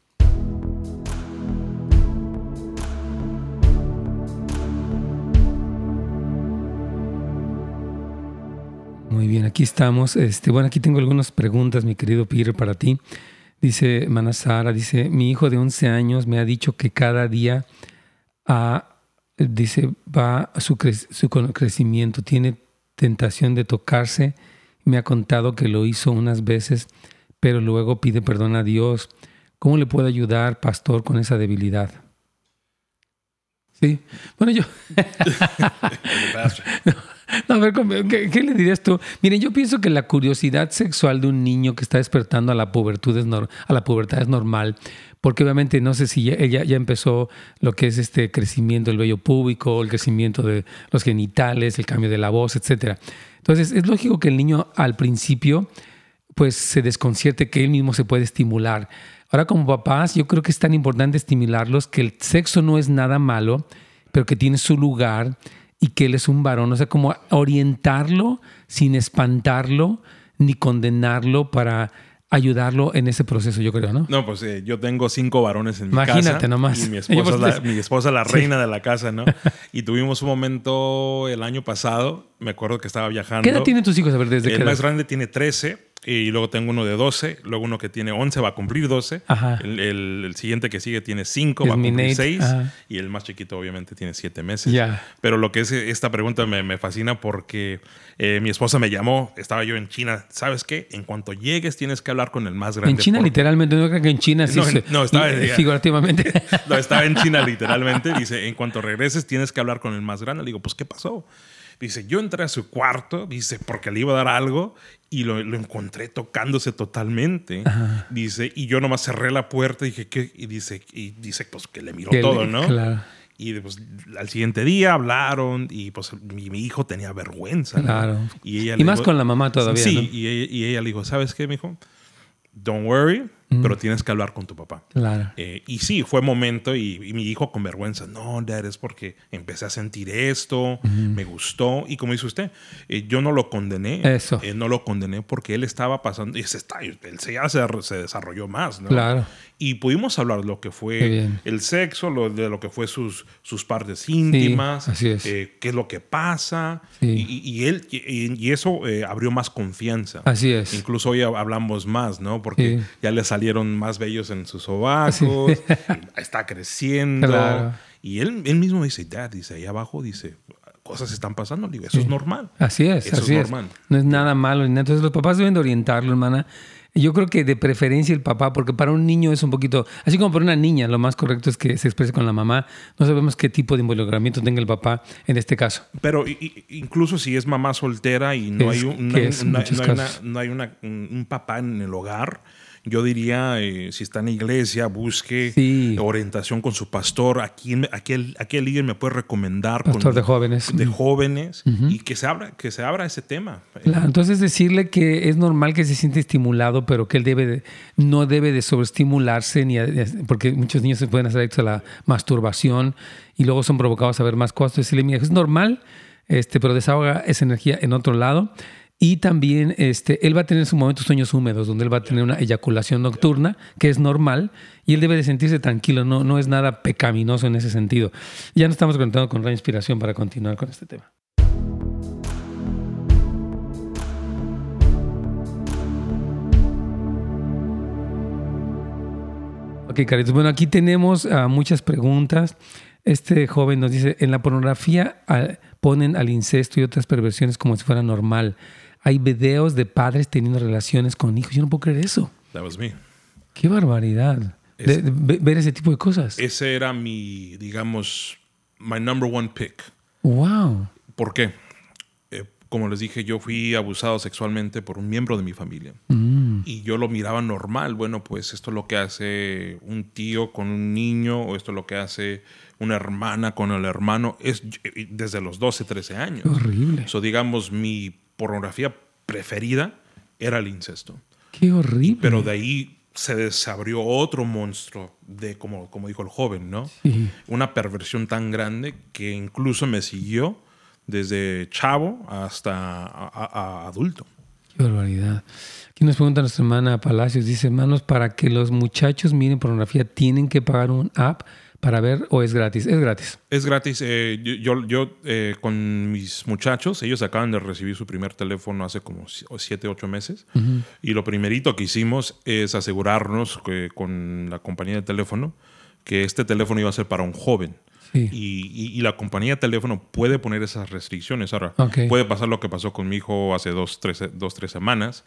Muy bien, aquí estamos. Este, bueno, aquí tengo algunas preguntas, mi querido Peter, para ti. Dice Manasara, dice, mi hijo de 11 años me ha dicho que cada día dice, va a su, su crecimiento, tiene tentación de tocarse. Me ha contado que lo hizo unas veces, pero luego pide perdón a Dios. ¿Cómo le puedo ayudar, pastor, con esa debilidad? Sí. Bueno, yo. <laughs> <laughs> <laughs> a ver, ¿qué, le dirías tú? Miren, yo pienso que la curiosidad sexual de un niño que está despertando a la pubertad es, a la pubertad es normal, porque obviamente no sé si ella ya, empezó lo que es este crecimiento del vello púbico, el crecimiento de los genitales, el cambio de la voz, etc. Entonces, es lógico que el niño al principio pues se desconcierte que él mismo se puede estimular. Ahora como papás, yo creo que es tan importante estimularlos que el sexo no es nada malo, pero que tiene su lugar y que él es un varón. O sea, como orientarlo sin espantarlo ni condenarlo para ayudarlo en ese proceso, yo creo, ¿no? No, pues eh, yo tengo cinco varones en mi casa. Imagínate nomás. Y <laughs> mi esposa, es la, mi esposa la reina de la casa, ¿no? y tuvimos un momento el año pasado, me acuerdo que estaba viajando. ¿Qué edad tienen tus hijos? A ver, desde El más grande tiene 13 y luego tengo uno de 12, luego uno que tiene 11 va a cumplir 12, el, el, siguiente que sigue tiene 5, va a cumplir 6 y el más chiquito obviamente tiene 7 meses. Pero lo que es esta pregunta me, me fascina porque eh, mi esposa me llamó, estaba yo en China, ¿sabes qué? En cuanto llegues tienes que hablar con el más grande. En China literalmente, no creo que en China sí no, estaba, figurativamente. <laughs> no, estaba en China <laughs> literalmente, dice, en cuanto regreses tienes que hablar con el más grande. Le digo, pues ¿qué pasó? Dice, yo entré a su cuarto, dice, porque le iba a dar algo y lo, encontré tocándose totalmente. Dice, y yo nomás cerré la puerta y dije, ¿qué? Y dice, y dice pues que le miró todo, ¿no? Claro. Y pues, al siguiente día hablaron y pues mi, hijo tenía vergüenza. Claro. Y, ella y más con la mamá todavía. Sí, y, ella, y, ella, le dijo, ¿sabes qué, mijo? Don't worry, mm. pero tienes que hablar con tu papá. Claro. Eh, y sí, fue momento y, mi hijo con vergüenza, no, dad, es porque empecé a sentir esto, me gustó. Y como dice usted, eh, yo no lo condené. Eso. Eh, no lo condené porque él estaba pasando, y se está, él ya se, se desarrolló más, ¿no? Claro y pudimos hablar de lo que fue el sexo, lo, de lo que fue sus, sus partes íntimas, eh, qué es lo que pasa. Y, él, y, eso eh, abrió más confianza. Así es. Incluso hoy hablamos más, ¿no? Porque ya le salieron más bellos en sus sobacos, <laughs> está creciendo. Y él, él mismo dice, Dad, dice, ahí abajo, dice, cosas están pasando. Digo, eso es normal. Así es, eso es normal. No es nada malo. Entonces los papás deben de orientarlo, hermana yo creo que de preferencia el papá, porque para un niño es un poquito, así como para una niña, lo más correcto es que se exprese con la mamá. No sabemos qué tipo de involucramiento tenga el papá en este caso. Pero incluso si es mamá soltera y no hay, no hay un papá en el hogar, yo diría, eh, si está en la iglesia, busque orientación con su pastor. ¿A quién, aquel, aquel líder me puede recomendar? Pastor de jóvenes. De jóvenes y que se, abra, que se abra ese tema. entonces decirle que es normal que se siente estimulado, pero que él debe no debe de sobreestimularse, ni porque muchos niños se pueden hacer adictos a la masturbación y luego son provocados a ver más cosas. Decirle, mira, es normal, este, pero desahoga esa energía en otro lado y también este, él va a tener en su momento sueños húmedos, donde él va a tener una eyaculación nocturna, que es normal, y él debe de sentirse tranquilo, no, no es nada pecaminoso en ese sentido. Ya nos estamos conectando con la inspiración para continuar con este tema. Ok, Caritos. Bueno, aquí tenemos uh, muchas preguntas. Este joven nos dice, en la pornografía uh, ponen al incesto y otras perversiones como si fuera normal hay videos de padres teniendo relaciones con hijos. Yo no puedo creer eso. That was me. Qué barbaridad. ver ese tipo de cosas. Ese era mi, digamos, my number one pick. Wow. ¿Por qué? Eh, como les dije, yo fui abusado sexualmente por un miembro de mi familia. Mm. Y yo lo miraba normal. Bueno, pues esto es lo que hace un tío con un niño, o esto es lo que hace una hermana con el hermano. Es desde los 12, 13 años. Horrible. Eso, digamos, mi pornografía preferida era el incesto. Qué horrible. Pero de ahí se desabrió otro monstruo de, como, como dijo el joven, ¿no? Una perversión tan grande que incluso me siguió desde chavo hasta adulto. Qué barbaridad. Aquí nos pregunta nuestra hermana Palacios, dice, hermanos, para que los muchachos miren pornografía, ¿tienen que pagar un app? Para ver o es gratis? Es gratis. Es gratis. Eh, yo, yo eh, con mis muchachos, ellos acaban de recibir su primer teléfono hace como siete, ocho meses. Y lo primerito que hicimos es asegurarnos que, con la compañía de teléfono que este teléfono iba a ser para un joven. Y, la compañía de teléfono puede poner esas restricciones. Ahora, puede pasar lo que pasó con mi hijo hace dos, tres, dos, tres semanas,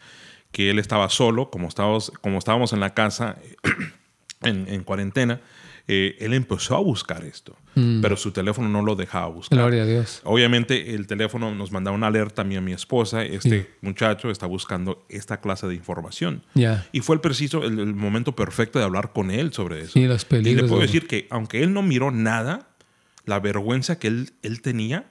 que él estaba solo, como estábamos, como estábamos en la casa <clears throat> en, en cuarentena eh, él empezó a buscar esto, mm. pero su teléfono no lo dejaba buscar. Gloria a Dios. Obviamente el teléfono nos mandaba una alerta a mí y a mi esposa, este muchacho está buscando esta clase de información. Y fue el preciso, el, momento perfecto de hablar con él sobre eso. Y los peligros. Y le puedo decir que aunque él no miró nada, la vergüenza que él, él tenía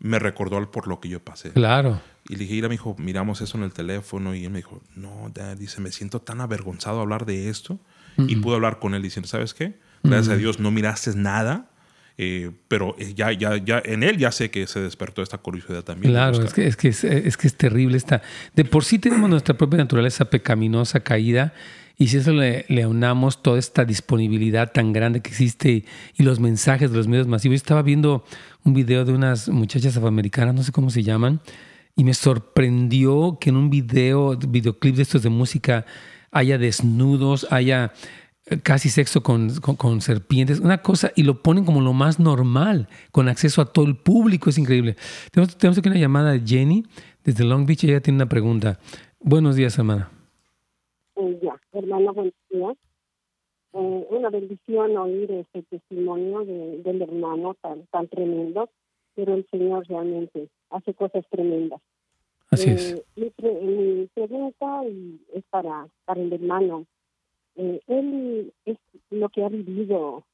me recordó por lo que yo pasé. Claro. Y le dije, mira, me dijo, miramos eso en el teléfono. Y él me dijo, no, dad, dice, me siento tan avergonzado de hablar de esto. Y pude hablar con él diciendo, ¿sabes qué? Gracias a Dios no miraste nada. Eh, pero ya, ya, ya en él ya sé que se despertó esta curiosidad también. Claro, es que, es, que es, que es terrible. Esta. De por sí tenemos nuestra propia naturaleza pecaminosa, caída, y si eso le, le aunamos toda esta disponibilidad tan grande que existe y los mensajes de los medios masivos. Yo estaba viendo un video de unas muchachas afroamericanas, no sé cómo se llaman, y me sorprendió que en un video, videoclip de estos de música, haya desnudos, haya casi sexo con, con, serpientes, una cosa, y lo ponen como lo más normal, con acceso a todo el público, es increíble. Tenemos, tenemos aquí una llamada de Jenny desde Long Beach, ella tiene una pregunta. Buenos días, hermana. Eh, ya, hermana, buenos días. Eh, una bendición oír este testimonio de, del hermano tan, tan tremendo, pero el Señor realmente hace cosas tremendas. Así es. Eh, mi, pregunta es para, para el hermano. Eh, él es lo que ha vivido,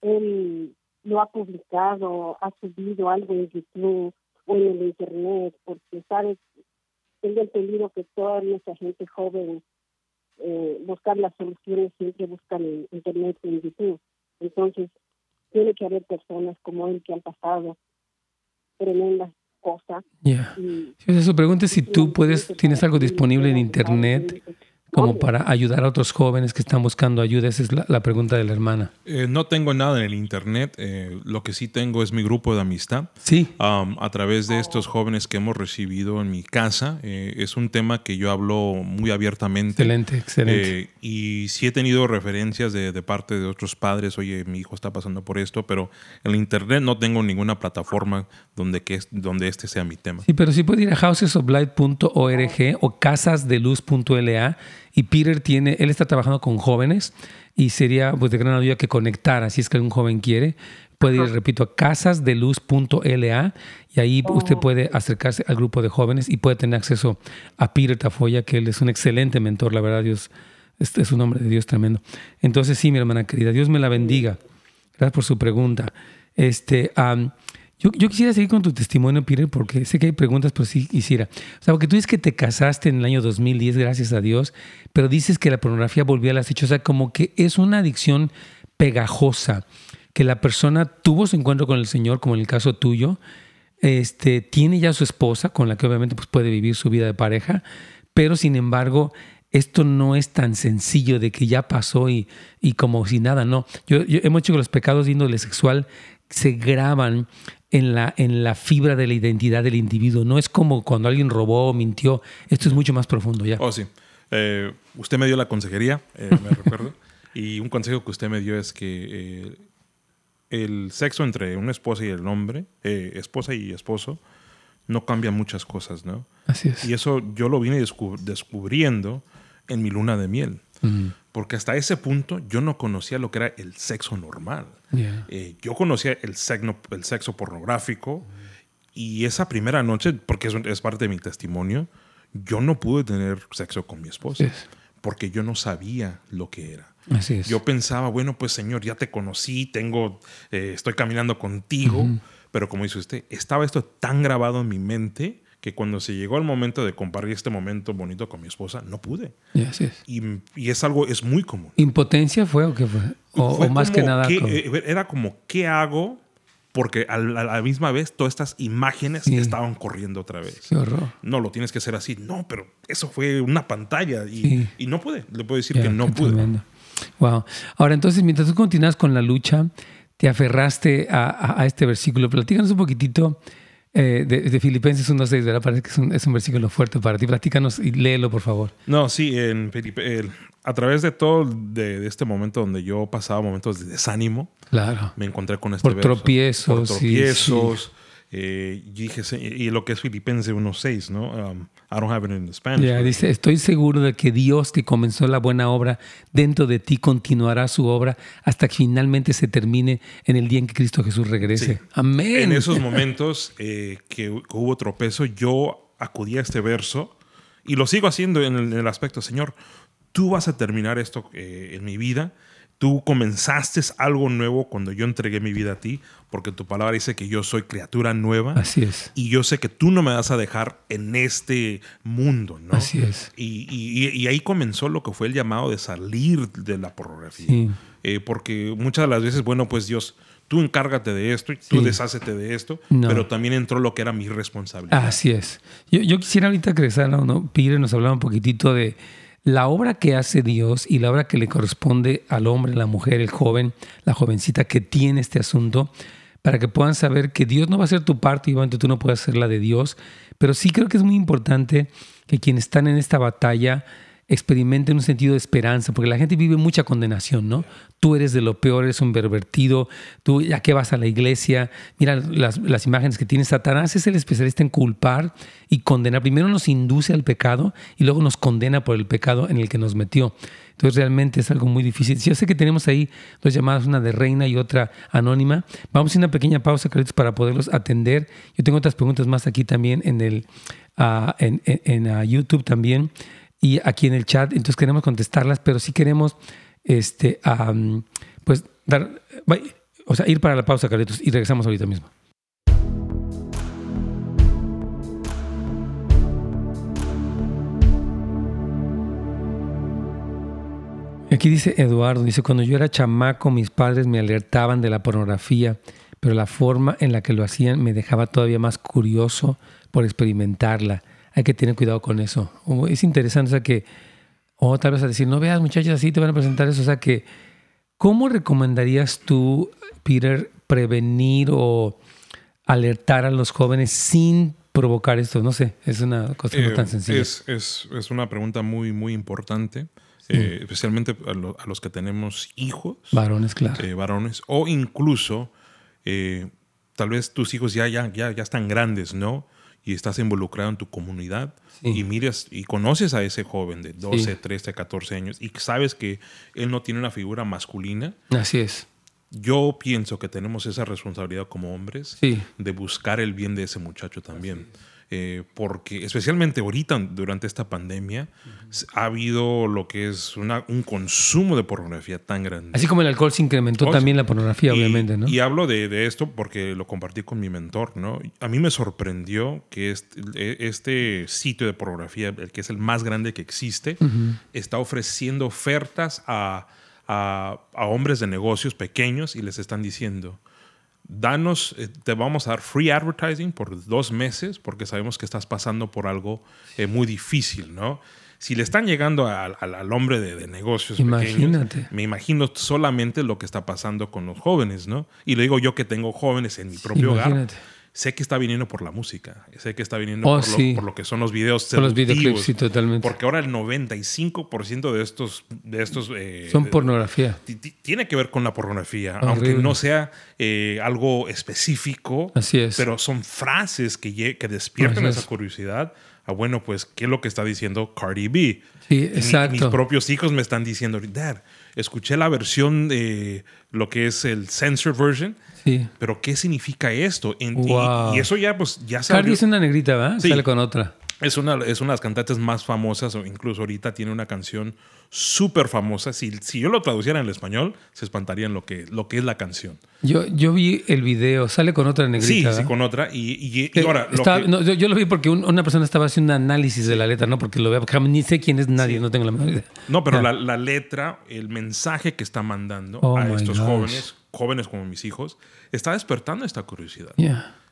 él lo ha publicado, ha subido algo en YouTube o en el Internet, porque sabe, tengo entendido que toda nuestra gente joven eh, buscar las soluciones siempre buscan en Internet, en YouTube. Entonces, tiene que haber personas como él que han pasado tremendas cosas. Ya. Yeah. Su pregunta es si tú puedes, tienes algo disponible en Internet como para ayudar a otros jóvenes que están buscando ayuda? Esa es la, pregunta de la hermana. Eh, no tengo nada en el internet. Eh, lo que sí tengo es mi grupo de amistad. Sí. Um, a través de estos jóvenes que hemos recibido en mi casa. Eh, es un tema que yo hablo muy abiertamente. Excelente, excelente. y sí he tenido referencias de, de, parte de otros padres. Oye, mi hijo está pasando por esto, pero en el internet no tengo ninguna plataforma donde, que, donde este sea mi tema. Sí, pero sí puede ir a housesoflight.org o casasdeluz.la y Peter tiene, él está trabajando con jóvenes y sería pues de gran ayuda que conectar, así es que algún joven quiere. Puede ir, repito, a casasdeluz.la y ahí usted oh. puede acercarse al grupo de jóvenes y puede tener acceso a Peter Tafoya, que él es un excelente mentor, la verdad, Dios, este es un hombre de Dios tremendo. Entonces, sí, mi hermana querida, Dios me la bendiga. Gracias por su pregunta. Este, yo, quisiera seguir con tu testimonio, Peter, porque sé que hay preguntas, pero sí quisiera. O sea, porque tú dices que te casaste en el año 2010, gracias a Dios, pero dices que la pornografía volvió a las hechos. O sea, como que es una adicción pegajosa, que la persona tuvo su encuentro con el Señor, como en el caso tuyo, este, tiene ya su esposa, con la que obviamente pues, puede vivir su vida de pareja, pero sin embargo esto no es tan sencillo de que ya pasó y, y como si nada, no. Yo, hemos dicho que los pecados de índole sexual se graban en la, en la fibra de la identidad del individuo. No es como cuando alguien robó o mintió. Esto es mucho más profundo ya. Oh, sí. Eh, usted me dio la consejería, eh, me <laughs> recuerdo. Y un consejo que usted me dio es que eh, el sexo entre una esposa y el hombre, esposa y esposo, no cambia muchas cosas, ¿no? Así es. Y eso yo lo vine descubriendo en mi luna de miel. Porque hasta ese punto yo no conocía lo que era el sexo normal. Eh, yo conocía el sexo, el sexo pornográfico y esa primera noche, porque es, parte de mi testimonio, yo no pude tener sexo con mi esposa. Porque yo no sabía lo que era. Así es. Yo pensaba, bueno, pues Señor, ya te conocí, tengo, eh, estoy caminando contigo. Pero como dice usted, estaba esto tan grabado en mi mente que cuando se llegó el momento de compartir este momento bonito con mi esposa, no pude. Y así es. Y, es algo, es muy común. ¿Impotencia fue o qué fue? O, más que nada. Eh, era como, ¿qué hago? Porque a la, misma vez todas estas imágenes estaban corriendo otra vez. Qué horror. No, lo tienes que hacer así. No, pero eso fue una pantalla y, y no pude. Le puedo decir que no pude. Tremendo. Wow. Ahora, entonces, mientras tú continúas con la lucha, te aferraste a, a este versículo. Platícanos un poquitito eh, de, Filipenses 1.6, ¿verdad? Parece que es un, es un, versículo fuerte para ti. Platícanos y léelo, por favor. No, sí, en a través de todo de, este momento donde yo pasaba momentos de desánimo, claro. me encontré con este por Tropiezos, por tropiezos. Eh, y, dije, y lo que es Filipenses 1.6, ¿no? Um, I don't have it in Spanish. dice, estoy seguro de que Dios que comenzó la buena obra dentro de ti continuará su obra hasta que finalmente se termine en el día en que Cristo Jesús regrese. Amén. En esos <laughs> momentos eh, que, hubo tropezo, yo acudí a este verso y lo sigo haciendo en el, aspecto, Señor, tú vas a terminar esto eh, en mi vida Tú comenzaste algo nuevo cuando yo entregué mi vida a ti, porque tu palabra dice que yo soy criatura nueva. Así es. Y yo sé que tú no me vas a dejar en este mundo, ¿no? Así es. Y, ahí comenzó lo que fue el llamado de salir de la pornografía. Eh, porque muchas de las veces, bueno, pues Dios, tú encárgate de esto y tú deshácete de esto, pero también entró lo que era mi responsabilidad. Así es. Yo, quisiera ahorita que ¿no? Pire nos hablaba un poquitito de la obra que hace Dios y la obra que le corresponde al hombre, la mujer, el joven, la jovencita que tiene este asunto, para que puedan saber que Dios no va a ser tu parte y obviamente tú no puedes ser la de Dios, pero sí creo que es muy importante que quienes están en esta batalla experimenten un sentido de esperanza, porque la gente vive mucha condenación, ¿no? Tú eres de lo peor, eres un pervertido, tú ya que vas a la iglesia, mira las, las, imágenes que tiene Satanás, es el especialista en culpar y condenar. Primero nos induce al pecado y luego nos condena por el pecado en el que nos metió. Entonces realmente es algo muy difícil. Yo sé que tenemos ahí dos llamadas, una de reina y otra anónima. Vamos a una pequeña pausa, Carlitos, para poderlos atender. Yo tengo otras preguntas más aquí también en, el, uh, en, en, uh, YouTube también y aquí en el chat, entonces queremos contestarlas, pero sí queremos este, pues dar, o sea, ir para la pausa, Carlitos, y regresamos ahorita mismo. Aquí dice Eduardo, dice, cuando yo era chamaco mis padres me alertaban de la pornografía, pero la forma en la que lo hacían me dejaba todavía más curioso por experimentarla. Hay que tener cuidado con eso. Es interesante, o sea que, o tal vez a decir, no veas muchachos así, te van a presentar eso, o sea que, ¿cómo recomendarías tú, Peter, prevenir o alertar a los jóvenes sin provocar esto? No sé, es una cosa no tan eh, sencilla. Es, es, es, una pregunta muy, muy importante. Eh, especialmente a, los que tenemos hijos. Varones, claro. Eh, varones. O incluso, tal vez tus hijos ya, ya, ya, ya están grandes, ¿no? Y estás involucrado en tu comunidad y miras y conoces a ese joven de 12, 13, 14 años y sabes que él no tiene una figura masculina. Así es yo pienso que tenemos esa responsabilidad como hombres de buscar el bien de ese muchacho también. Eh, porque especialmente ahorita, durante esta pandemia, ha habido lo que es una, un consumo de pornografía tan grande. Así como el alcohol se incrementó oh, también la pornografía, obviamente, ¿no? Y hablo de, de, esto porque lo compartí con mi mentor, ¿no? A mí me sorprendió que este, este sitio de pornografía, el que es el más grande que existe, está ofreciendo ofertas a a, hombres de negocios pequeños y les están diciendo, danos, eh, te vamos a dar free advertising por dos meses porque sabemos que estás pasando por algo eh, muy difícil, ¿no? si le están llegando al, hombre de, negocios Imagínate. me imagino solamente lo que está pasando con los jóvenes, ¿no? Y le digo yo que tengo jóvenes en mi propio hogar sé que está viniendo por la música, sé que está viniendo oh, por, lo, que son los videos por los videoclips, sí, totalmente. Porque ahora el 95% de estos... De estos eh, son pornografía. Tiene que ver con la pornografía, aunque no sea eh, algo específico. Así es. Pero son frases que, que despiertan esa curiosidad. Ah, bueno, pues, ¿qué es lo que está diciendo Cardi B? Sí, exacto. mis propios hijos me están diciendo, Dad, escuché la versión de lo que es el censored version pero ¿qué significa esto? y, eso ya, pues, ya se Cardi es una negrita, ¿verdad? Sale con otra. Es una, es una de las cantantes más famosas, o incluso ahorita tiene una canción súper famosa. Si, si yo lo traduciera en el español, se espantarían lo que, lo que es la canción. Yo, yo vi el video, sale con otra negrita. Sí, sí, con otra. Y, y, eh, ahora. yo, lo vi porque una persona estaba haciendo un análisis de la letra, ¿no? Porque lo veo, porque ni sé quién es nadie, no tengo la menor idea. No, pero la, la, letra, el mensaje que está mandando oh a estos jóvenes, jóvenes como mis hijos, está despertando esta curiosidad.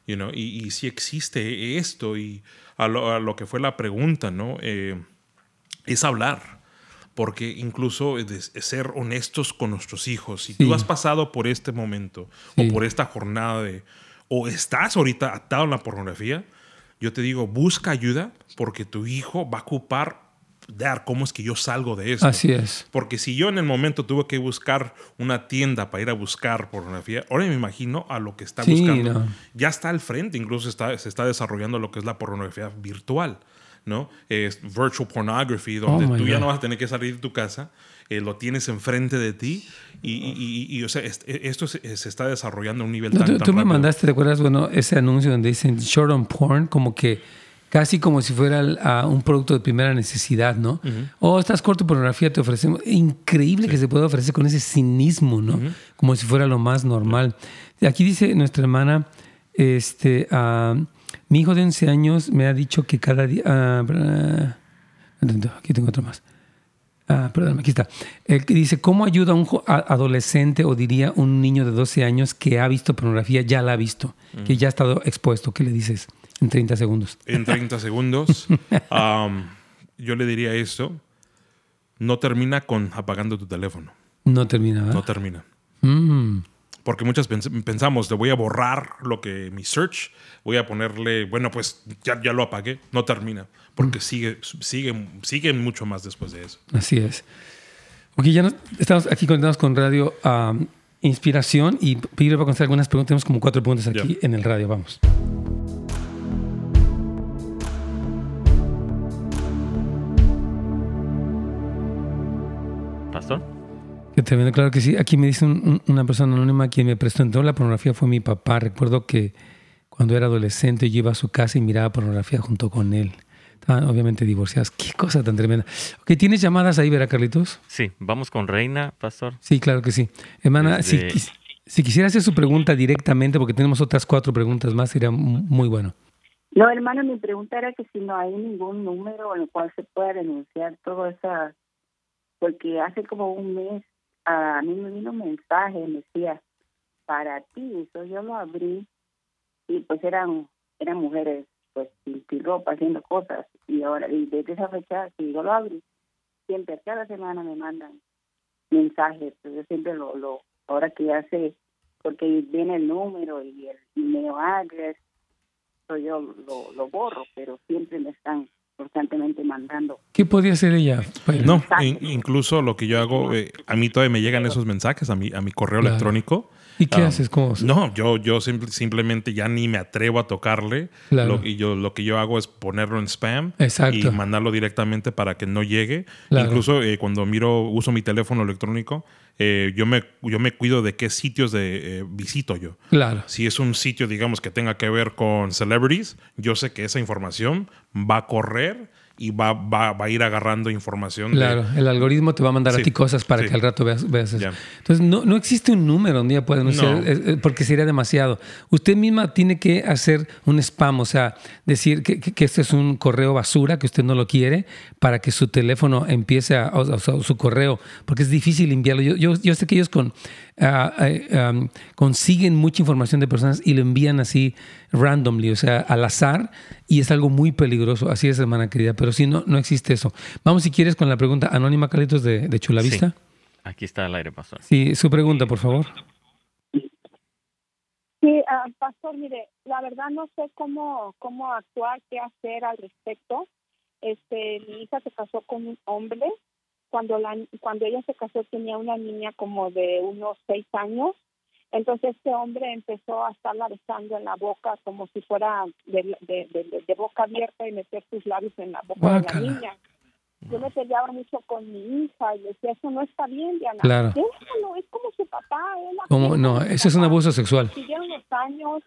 You know? y, y si existe esto, y a lo, que fue la pregunta, ¿no? Eh, es hablar. Porque incluso es, ser honestos con nuestros hijos. Si tú has pasado por este momento o por esta jornada de. o estás ahorita atado a la pornografía, yo te digo, busca ayuda porque tu hijo va a ocupar dar cómo es que yo salgo de eso. Así es. Porque si yo en el momento tuve que buscar una tienda para ir a buscar pornografía, ahora me imagino a lo que está buscando. Ya está al frente, incluso está, se está desarrollando lo que es la pornografía virtual. ¿no? Es virtual pornography, donde oh tú ya no vas a tener que salir de tu casa, eh, lo tienes enfrente de ti y, y, o sea, esto se, está desarrollando a un nivel tan, Tú, tú me mandaste, ¿te acuerdas? Bueno, ese anuncio donde dicen short on porn, como que casi como si fuera un producto de primera necesidad, ¿no? O oh, estás corto pornografía, te ofrecemos. Increíble que se pueda ofrecer con ese cinismo, ¿no? Como si fuera lo más normal. Aquí dice nuestra hermana, este, ah, mi hijo de 11 años me ha dicho que cada día... Ah, aquí tengo otro más. Ah, perdón, aquí está. Que dice, ¿cómo ayuda a un adolescente o diría un niño de 12 años que ha visto pornografía, ya la ha visto, que ya ha estado expuesto? ¿Qué le dices? En 30 segundos. En 30 segundos. <laughs> yo le diría esto. No termina con apagando tu teléfono. No termina, ¿verdad? No termina. Mm. Porque muchas pensamos, le voy a borrar lo que mi search, voy a ponerle, bueno, pues ya, ya lo apagué. No termina. Porque mm. sigue, sigue, sigue mucho más después de eso. Así es. Ok, ya estamos aquí conectados con Radio Inspiración y Peter va a contestar algunas preguntas. Tenemos como cuatro preguntas aquí en el radio. Vamos. Te claro que sí. Aquí me dice una persona anónima quien me presentó la pornografía fue mi papá. Recuerdo que cuando era adolescente yo iba a su casa y miraba pornografía junto con él. Estaban obviamente divorciados. Qué cosa tan tremenda. Ok, ¿tienes llamadas ahí, ¿verdad, Carlitos? Sí, vamos con Reina, pastor. Sí, claro que sí. Hermana, si, si, quisiera hacer su pregunta directamente, porque tenemos otras cuatro preguntas más, sería muy bueno. No, hermano, mi pregunta era que si no hay ningún número en el cual se pueda denunciar toda esa porque hace como un mes a mí me vino un mensaje, me decía, para ti, eso yo lo abrí y pues eran eran mujeres pues sin, ropa haciendo cosas y ahora y desde esa fecha si yo lo abrí siempre cada semana me mandan mensajes pues yo siempre lo, lo ahora que ya sé porque viene el número y el email address pues yo lo, lo borro pero siempre me están constantemente mandando. ¿Qué podía hacer ella? No, incluso lo que yo hago, eh, a mí todavía me llegan esos mensajes a mi, a mi correo electrónico ¿Y qué ah, haces? ¿Cómo? No, yo, yo simplemente ya ni me atrevo a tocarle. Lo, y yo, lo que yo hago es ponerlo en spam y mandarlo directamente para que no llegue. Incluso eh, cuando miro, uso mi teléfono electrónico, eh, yo, me, yo me cuido de qué sitios de, eh, visito yo. Claro. Si es un sitio, digamos, que tenga que ver con celebrities, yo sé que esa información va a correr y va, va, va, a ir agarrando información. Claro, el algoritmo te va a mandar a ti cosas para que al rato veas, veas eso. Entonces, no, no, existe un número un día puede anunciar, porque sería demasiado. Usted misma tiene que hacer un spam, o sea, decir que, que, este es un correo basura, que usted no lo quiere, para que su teléfono empiece a, o su correo, porque es difícil enviarlo. Yo, yo, yo sé que ellos con consiguen mucha información de personas y lo envían así randomly, o sea, al azar, y es algo muy peligroso. Así es, hermana querida, pero si no, no existe eso. Vamos, si quieres, con la pregunta anónima, Carlitos, de, de Chulavista. Aquí está el aire, pastor. Sí, su pregunta, por favor. Sí, ah, pastor, mire, la verdad no sé cómo, cómo actuar, qué hacer al respecto. Este, mi hija se casó con un hombre cuando la cuando ella se casó tenía una niña como de unos seis años entonces este hombre empezó a estarla besando en la boca como si fuera de, de, boca abierta y meter sus labios en la boca de la niña. Yo me peleaba mucho con mi hija y decía eso no está bien Diana claro. déjalo es como su papá ¿Cómo? no eso es un abuso sexual. Siguieron los años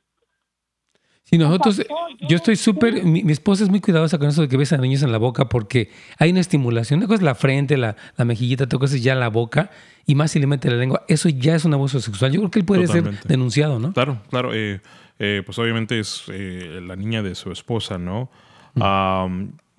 y nosotros, yo estoy súper, mi, esposa es muy cuidadosa con eso de que besa a niños en la boca porque hay una estimulación. Una cosa es la frente, la, la mejillita, otra cosa es ya la boca y más si le mete la lengua. Eso ya es un abuso sexual. Yo creo que él puede ser denunciado, ¿no? Claro, claro. Eh, eh, pues obviamente es eh, la niña de su esposa, ¿no?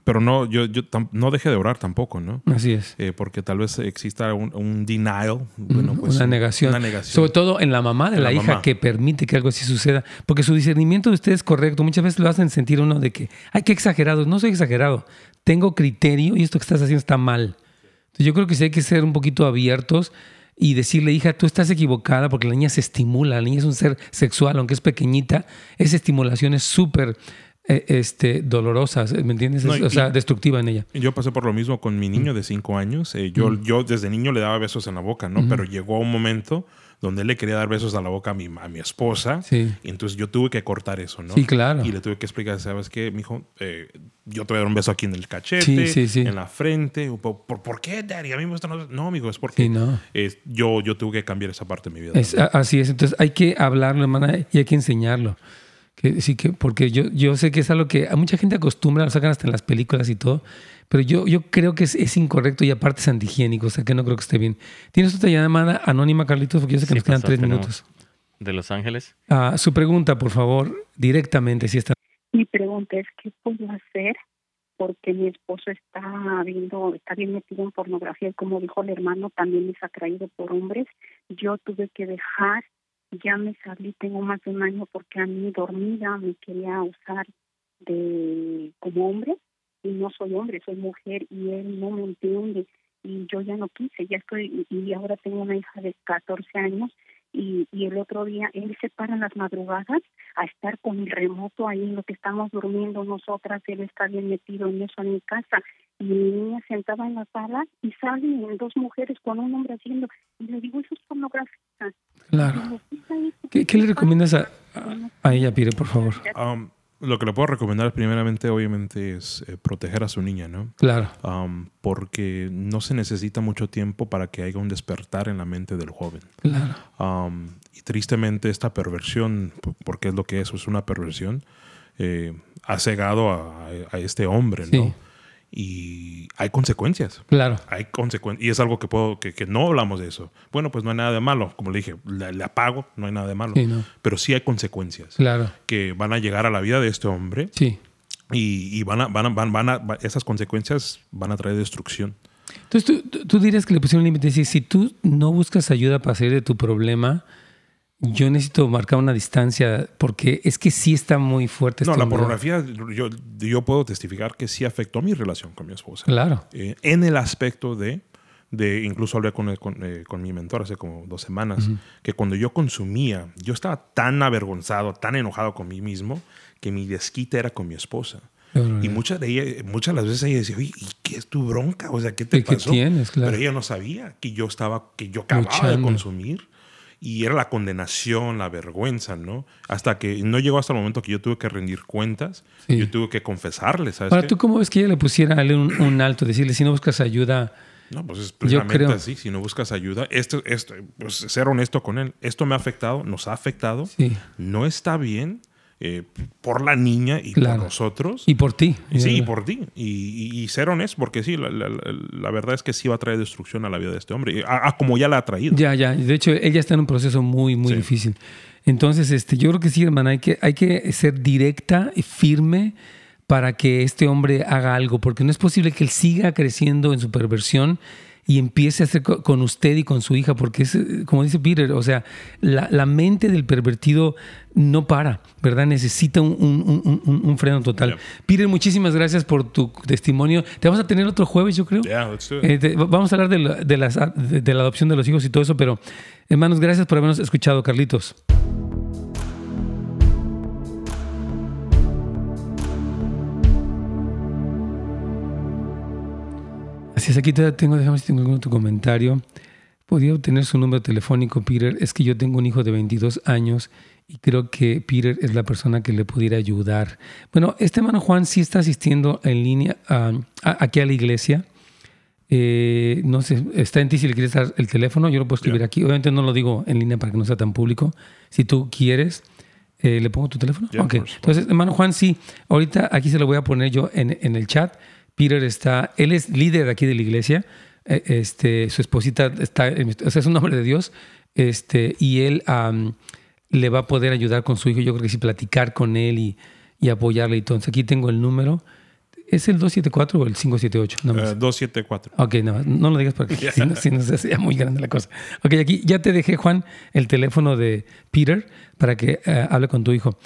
Pero no, yo, yo no deje de orar tampoco, ¿no? Así es. Eh, porque tal vez exista un, denial, pues, una, negación. Sobre todo en la mamá de la, hija que permite que algo así suceda. Porque su discernimiento de usted es correcto. Muchas veces lo hacen sentir uno de que, ay, qué exagerado. No soy exagerado. Tengo criterio y esto que estás haciendo está mal. Entonces yo creo que sí hay que ser un poquito abiertos y decirle, hija, tú estás equivocada porque la niña se estimula. La niña es un ser sexual, aunque es pequeñita. Esa estimulación es súper este, dolorosas, ¿me entiendes? o sea, destructiva en ella. Yo pasé por lo mismo con mi niño de cinco años. Eh, yo, mm. yo desde niño le daba besos en la boca, ¿no? Pero llegó un momento donde él le quería dar besos a la boca a mi, a mi esposa. Sí. Y entonces yo tuve que cortar eso, ¿no? Sí, claro. Y le tuve que explicar, ¿sabes qué, mijo? Eh, yo te voy a dar un beso aquí en el cachete, en la frente. ¿Por, por, qué, Daddy? A mí me gusta... No, no amigo, es porque no. yo, yo tuve que cambiar esa parte de mi vida. así es. Entonces hay que hablarlo, hermana, y hay que enseñarlo. Que, sí, que, porque yo, yo sé que es algo que a mucha gente acostumbra, lo sacan hasta en las películas y todo, pero yo, yo creo que es, es incorrecto y aparte es antihigiénico, o sea que no creo que esté bien. ¿Tienes otra llamada anónima, Carlitos? Porque yo sé que nos quedan tres minutos. ¿De Los Ángeles? Ah, su pregunta, por favor, directamente, si está. Mi pregunta es, ¿qué puedo hacer? Porque mi esposo está viendo, está bien metido en pornografía y como dijo el hermano, también es atraído por hombres. Yo tuve que dejar ya me salí, tengo más de un año porque a mí dormida me quería usar de como hombre y no soy hombre, soy mujer y él no me entiende y yo ya no quise, ya estoy y ahora tengo una hija de 14 años y, y el otro día él se para en las madrugadas a estar con el remoto ahí en lo que estamos durmiendo nosotras, él está bien metido en eso en mi casa y mi niña sentada en la sala y salen dos mujeres con un hombre haciendo y le digo eso es pornografía claro. ¿qué, le recomiendas a, a, ella Pire por favor? Um, lo que le puedo recomendar primeramente obviamente es eh, proteger a su niña no claro. Um, porque no se necesita mucho tiempo para que haya un despertar en la mente del joven. Claro. Um, y tristemente esta perversión porque es lo que es es una perversión eh, ha cegado a, a este hombre sí. Y hay consecuencias. Claro. Hay consecuencias. Y es algo que, puedo, que, que, no hablamos de eso. Bueno, pues no hay nada de malo. Como le dije, le, apago, no hay nada de malo. Pero sí hay consecuencias. Claro. Que van a llegar a la vida de este hombre. Sí. Y, y van, a, van, a, van, van a, esas consecuencias van a traer destrucción. Entonces tú, tú dirías que le pusieron un límite. Si tú no buscas ayuda para salir de tu problema, yo necesito marcar una distancia porque es que sí está muy fuerte. No, la pornografía, yo, yo, puedo testificar que sí afectó mi relación con mi esposa. Claro. Eh, en el aspecto de, de incluso hablé con, con, eh, con, mi mentor hace como dos semanas, que cuando yo consumía, yo estaba tan avergonzado, tan enojado con mí mismo, que mi desquite era con mi esposa. y muchas de ella, muchas de las veces ella decía, oye, ¿y qué es tu bronca? O sea, ¿qué te pasó? ¿Qué tienes? Claro. Pero ella no sabía que yo estaba, que yo acababa de consumir y era la condenación, la vergüenza, ¿no? Hasta que no llegó hasta el momento que yo tuve que rendir cuentas, yo tuve que confesarle, ¿sabes? Ahora, ¿tú cómo ves que ella le pusiera un, un alto? Decirle, si no buscas ayuda... No, pues es precisamente así. Si no buscas ayuda, esto, esto, pues ser honesto con él. Esto me ha afectado, nos ha afectado. Sí. No está bien eh, por la niña y por nosotros. Y por ti. Sí, y por ti. Y, ser honesto, porque sí, la, verdad es que sí va a traer destrucción a la vida de este hombre, a, como ya la ha traído. Ya, ya. De hecho, ella está en un proceso muy, muy difícil. Entonces, este, yo creo que sí, hermana, hay que, hay que ser directa y firme para que este hombre haga algo, porque no es posible que él siga creciendo en su perversión y empiece a hacer con usted y con su hija, porque es, como dice Peter, o sea, la, mente del pervertido no para, ¿verdad? Necesita un, freno total. Peter, muchísimas gracias por tu testimonio. Te vamos a tener otro jueves, yo creo. Eh, vamos a hablar de la, de, de la adopción de los hijos y todo eso, pero hermanos, gracias por habernos escuchado, Carlitos. Así es, aquí tengo, déjame si tengo otro comentario. Podría obtener su número telefónico, Peter. Es que yo tengo un hijo de 22 años y creo que Peter es la persona que le pudiera ayudar. Bueno, este hermano Juan sí está asistiendo en línea aquí a la iglesia. Eh, no sé, está en ti si le quieres dar el teléfono, yo lo puedo escribir aquí. Obviamente no lo digo en línea para que no sea tan público. Si tú quieres, eh, ¿le pongo tu teléfono? ok. Entonces, hermano Juan, sí, ahorita aquí se lo voy a poner yo en, en el chat. Peter está, él es líder aquí de la iglesia, eh, este, su esposita está, o sea, es un hombre de Dios, este, y él le va a poder ayudar con su hijo, yo creo que sí, platicar con él y, y apoyarle. Entonces, aquí tengo el número. ¿Es el 274 o el 578? No 274. Ok, no, no lo digas porque <laughs> si, no, si no se hacía muy grande la cosa. Ok, aquí ya te dejé, Juan, el teléfono de Peter para que eh, hable con tu hijo.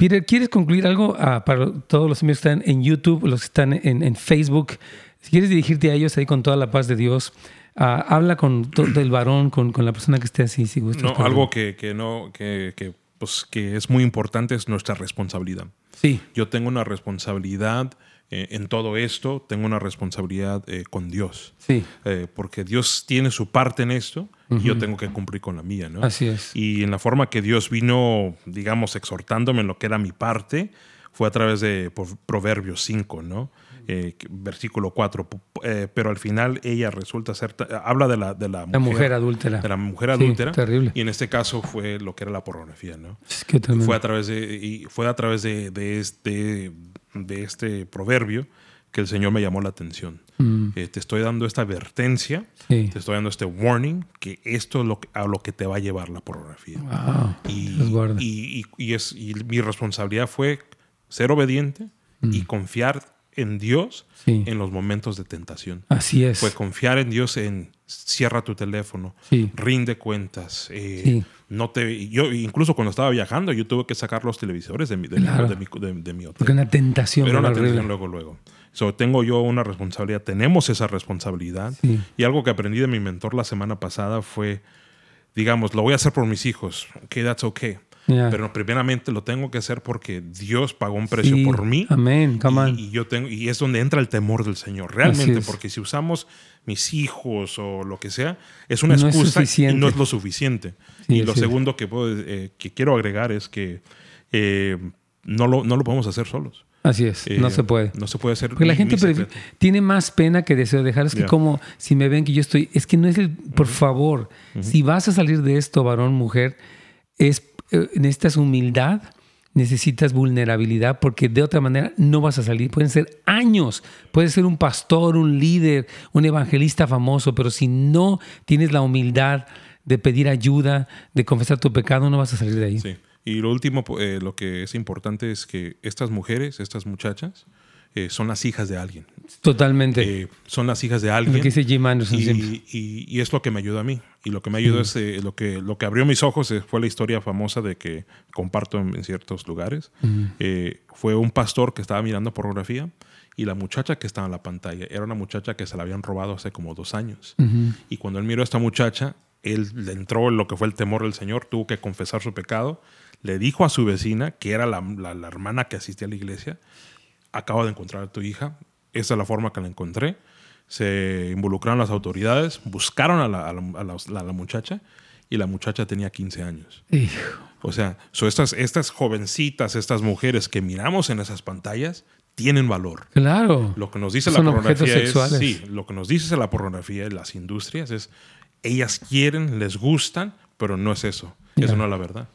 Peter, ¿quieres concluir algo ah, para todos los amigos que están en YouTube, los que están en, Facebook? Si quieres dirigirte a ellos ahí con toda la paz de Dios, ah, habla con el varón, con, la persona que esté así, si No, algo que, no, que, pues, que es muy importante es nuestra responsabilidad. Sí. Yo tengo una responsabilidad eh, en todo esto, tengo una responsabilidad eh, con Dios. Sí. Eh, porque Dios tiene su parte en esto yo tengo que cumplir con la mía, ¿no? Así es. Y en la forma que Dios vino, digamos, exhortándome en lo que era mi parte, fue a través de Proverbios 5, ¿no? Eh, versículo 4. Eh, pero al final ella resulta ser, habla de la, de la, mujer, adúltera. De la mujer adúltera. terrible. Y en este caso fue lo que era la pornografía, ¿no? Es que fue a través de, y fue a través de, de, este, de este proverbio que el Señor me llamó la atención. Mm. Eh, te estoy dando esta advertencia, te estoy dando este warning, que esto es lo que, a lo que te va a llevar la pornografía. y, y, es, y mi responsabilidad fue ser obediente y mm. confiar en Dios en los momentos de tentación. Así es. Fue confiar en Dios en cierra tu teléfono, rinde cuentas. Eh, no te, yo incluso cuando estaba viajando, yo tuve que sacar los televisores de mi, de, mi, hotel. Porque una tentación. Era una tentación luego, luego. So, tengo yo una responsabilidad, tenemos esa responsabilidad. Y algo que aprendí de mi mentor la semana pasada fue, digamos, lo voy a hacer por mis hijos. Ok, that's okay. Pero primeramente lo tengo que hacer porque Dios pagó un precio por mí. Amén. Y, yo tengo, y es donde entra el temor del Señor. Realmente, porque si usamos mis hijos o lo que sea, es una excusa y no es lo suficiente. y lo segundo que, puedo, eh, que quiero agregar es que eh, no, lo, no lo podemos hacer solos. Así es, no eh, se puede. No se puede hacer. Porque la gente tiene más pena que deseo dejar. Es que como si me ven que yo estoy, es que no es el, por favor, si vas a salir de esto, varón, mujer, es, eh, necesitas humildad, necesitas vulnerabilidad, porque de otra manera no vas a salir. Pueden ser años, puedes ser un pastor, un líder, un evangelista famoso, pero si no tienes la humildad de pedir ayuda, de confesar tu pecado, no vas a salir de ahí. Sí. Y lo último, eh, lo que es importante es que estas mujeres, estas muchachas, eh, son las hijas de alguien. Totalmente. Eh, son las hijas de alguien. Lo que dice Jim Anderson y, siempre. y- y es lo que me ayuda a mí. Y lo que me ayuda es eh, lo que, lo que abrió mis ojos eh, fue la historia famosa de que comparto en, ciertos lugares. Eh, fue un pastor que estaba mirando pornografía y la muchacha que estaba en la pantalla era una muchacha que se la habían robado hace como dos años. Y cuando él miró a esta muchacha, él le entró en lo que fue el temor del Señor, tuvo que confesar su pecado, le dijo a su vecina, que era la, la- la hermana que asistía a la iglesia, acabo de encontrar a tu hija, esa es la forma que la encontré. Se involucraron las autoridades, buscaron a la, a la- a la- muchacha y la muchacha tenía 15 años. Hijo. O sea, so estas, estas jovencitas, estas mujeres que miramos en esas pantallas, tienen valor. Claro. Lo que nos dice Son la pornografía es, sí, lo que nos dice la pornografía y las industrias es, ellas quieren, les gustan, pero no es eso. Eso no es la verdad.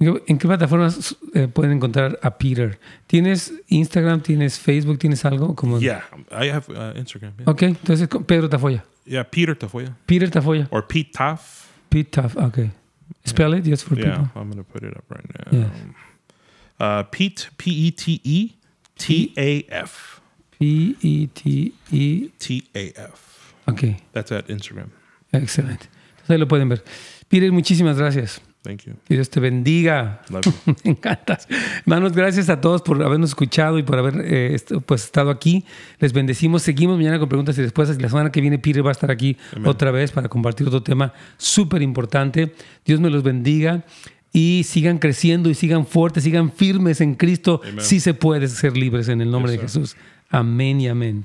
¿En qué, plataformas eh, pueden encontrar a Peter? ¿Tienes Instagram? ¿Tienes Facebook? ¿Tienes algo? Como... Yeah, I have uh, Instagram. Yeah. Ok, entonces Pedro Tafoya. Yeah, Peter Tafoya Peter Tafoya. or Pete Taff. Pete Taf. Ok. Spell it just for Yeah, people. I'm gonna put it up right now. Yeah. Uh, Pete P E T E T A F P-E-T-E. T A F. Ok, That's at Instagram. excelente. Entonces ahí lo pueden ver. Peter, muchísimas gracias. Thank you. Que Dios te bendiga. Love <laughs> you. Me encantas. Hermanos, gracias a todos por habernos escuchado y por haber eh, est- pues, estado aquí. Les bendecimos. Seguimos mañana con preguntas y respuestas. La semana que viene Peter va a estar aquí otra vez para compartir otro tema súper importante. Dios me los bendiga y sigan creciendo y sigan fuertes, sigan firmes en Cristo. Amen. Sí se puede ser libres en el nombre Yes, de. Jesús. Amén y amén.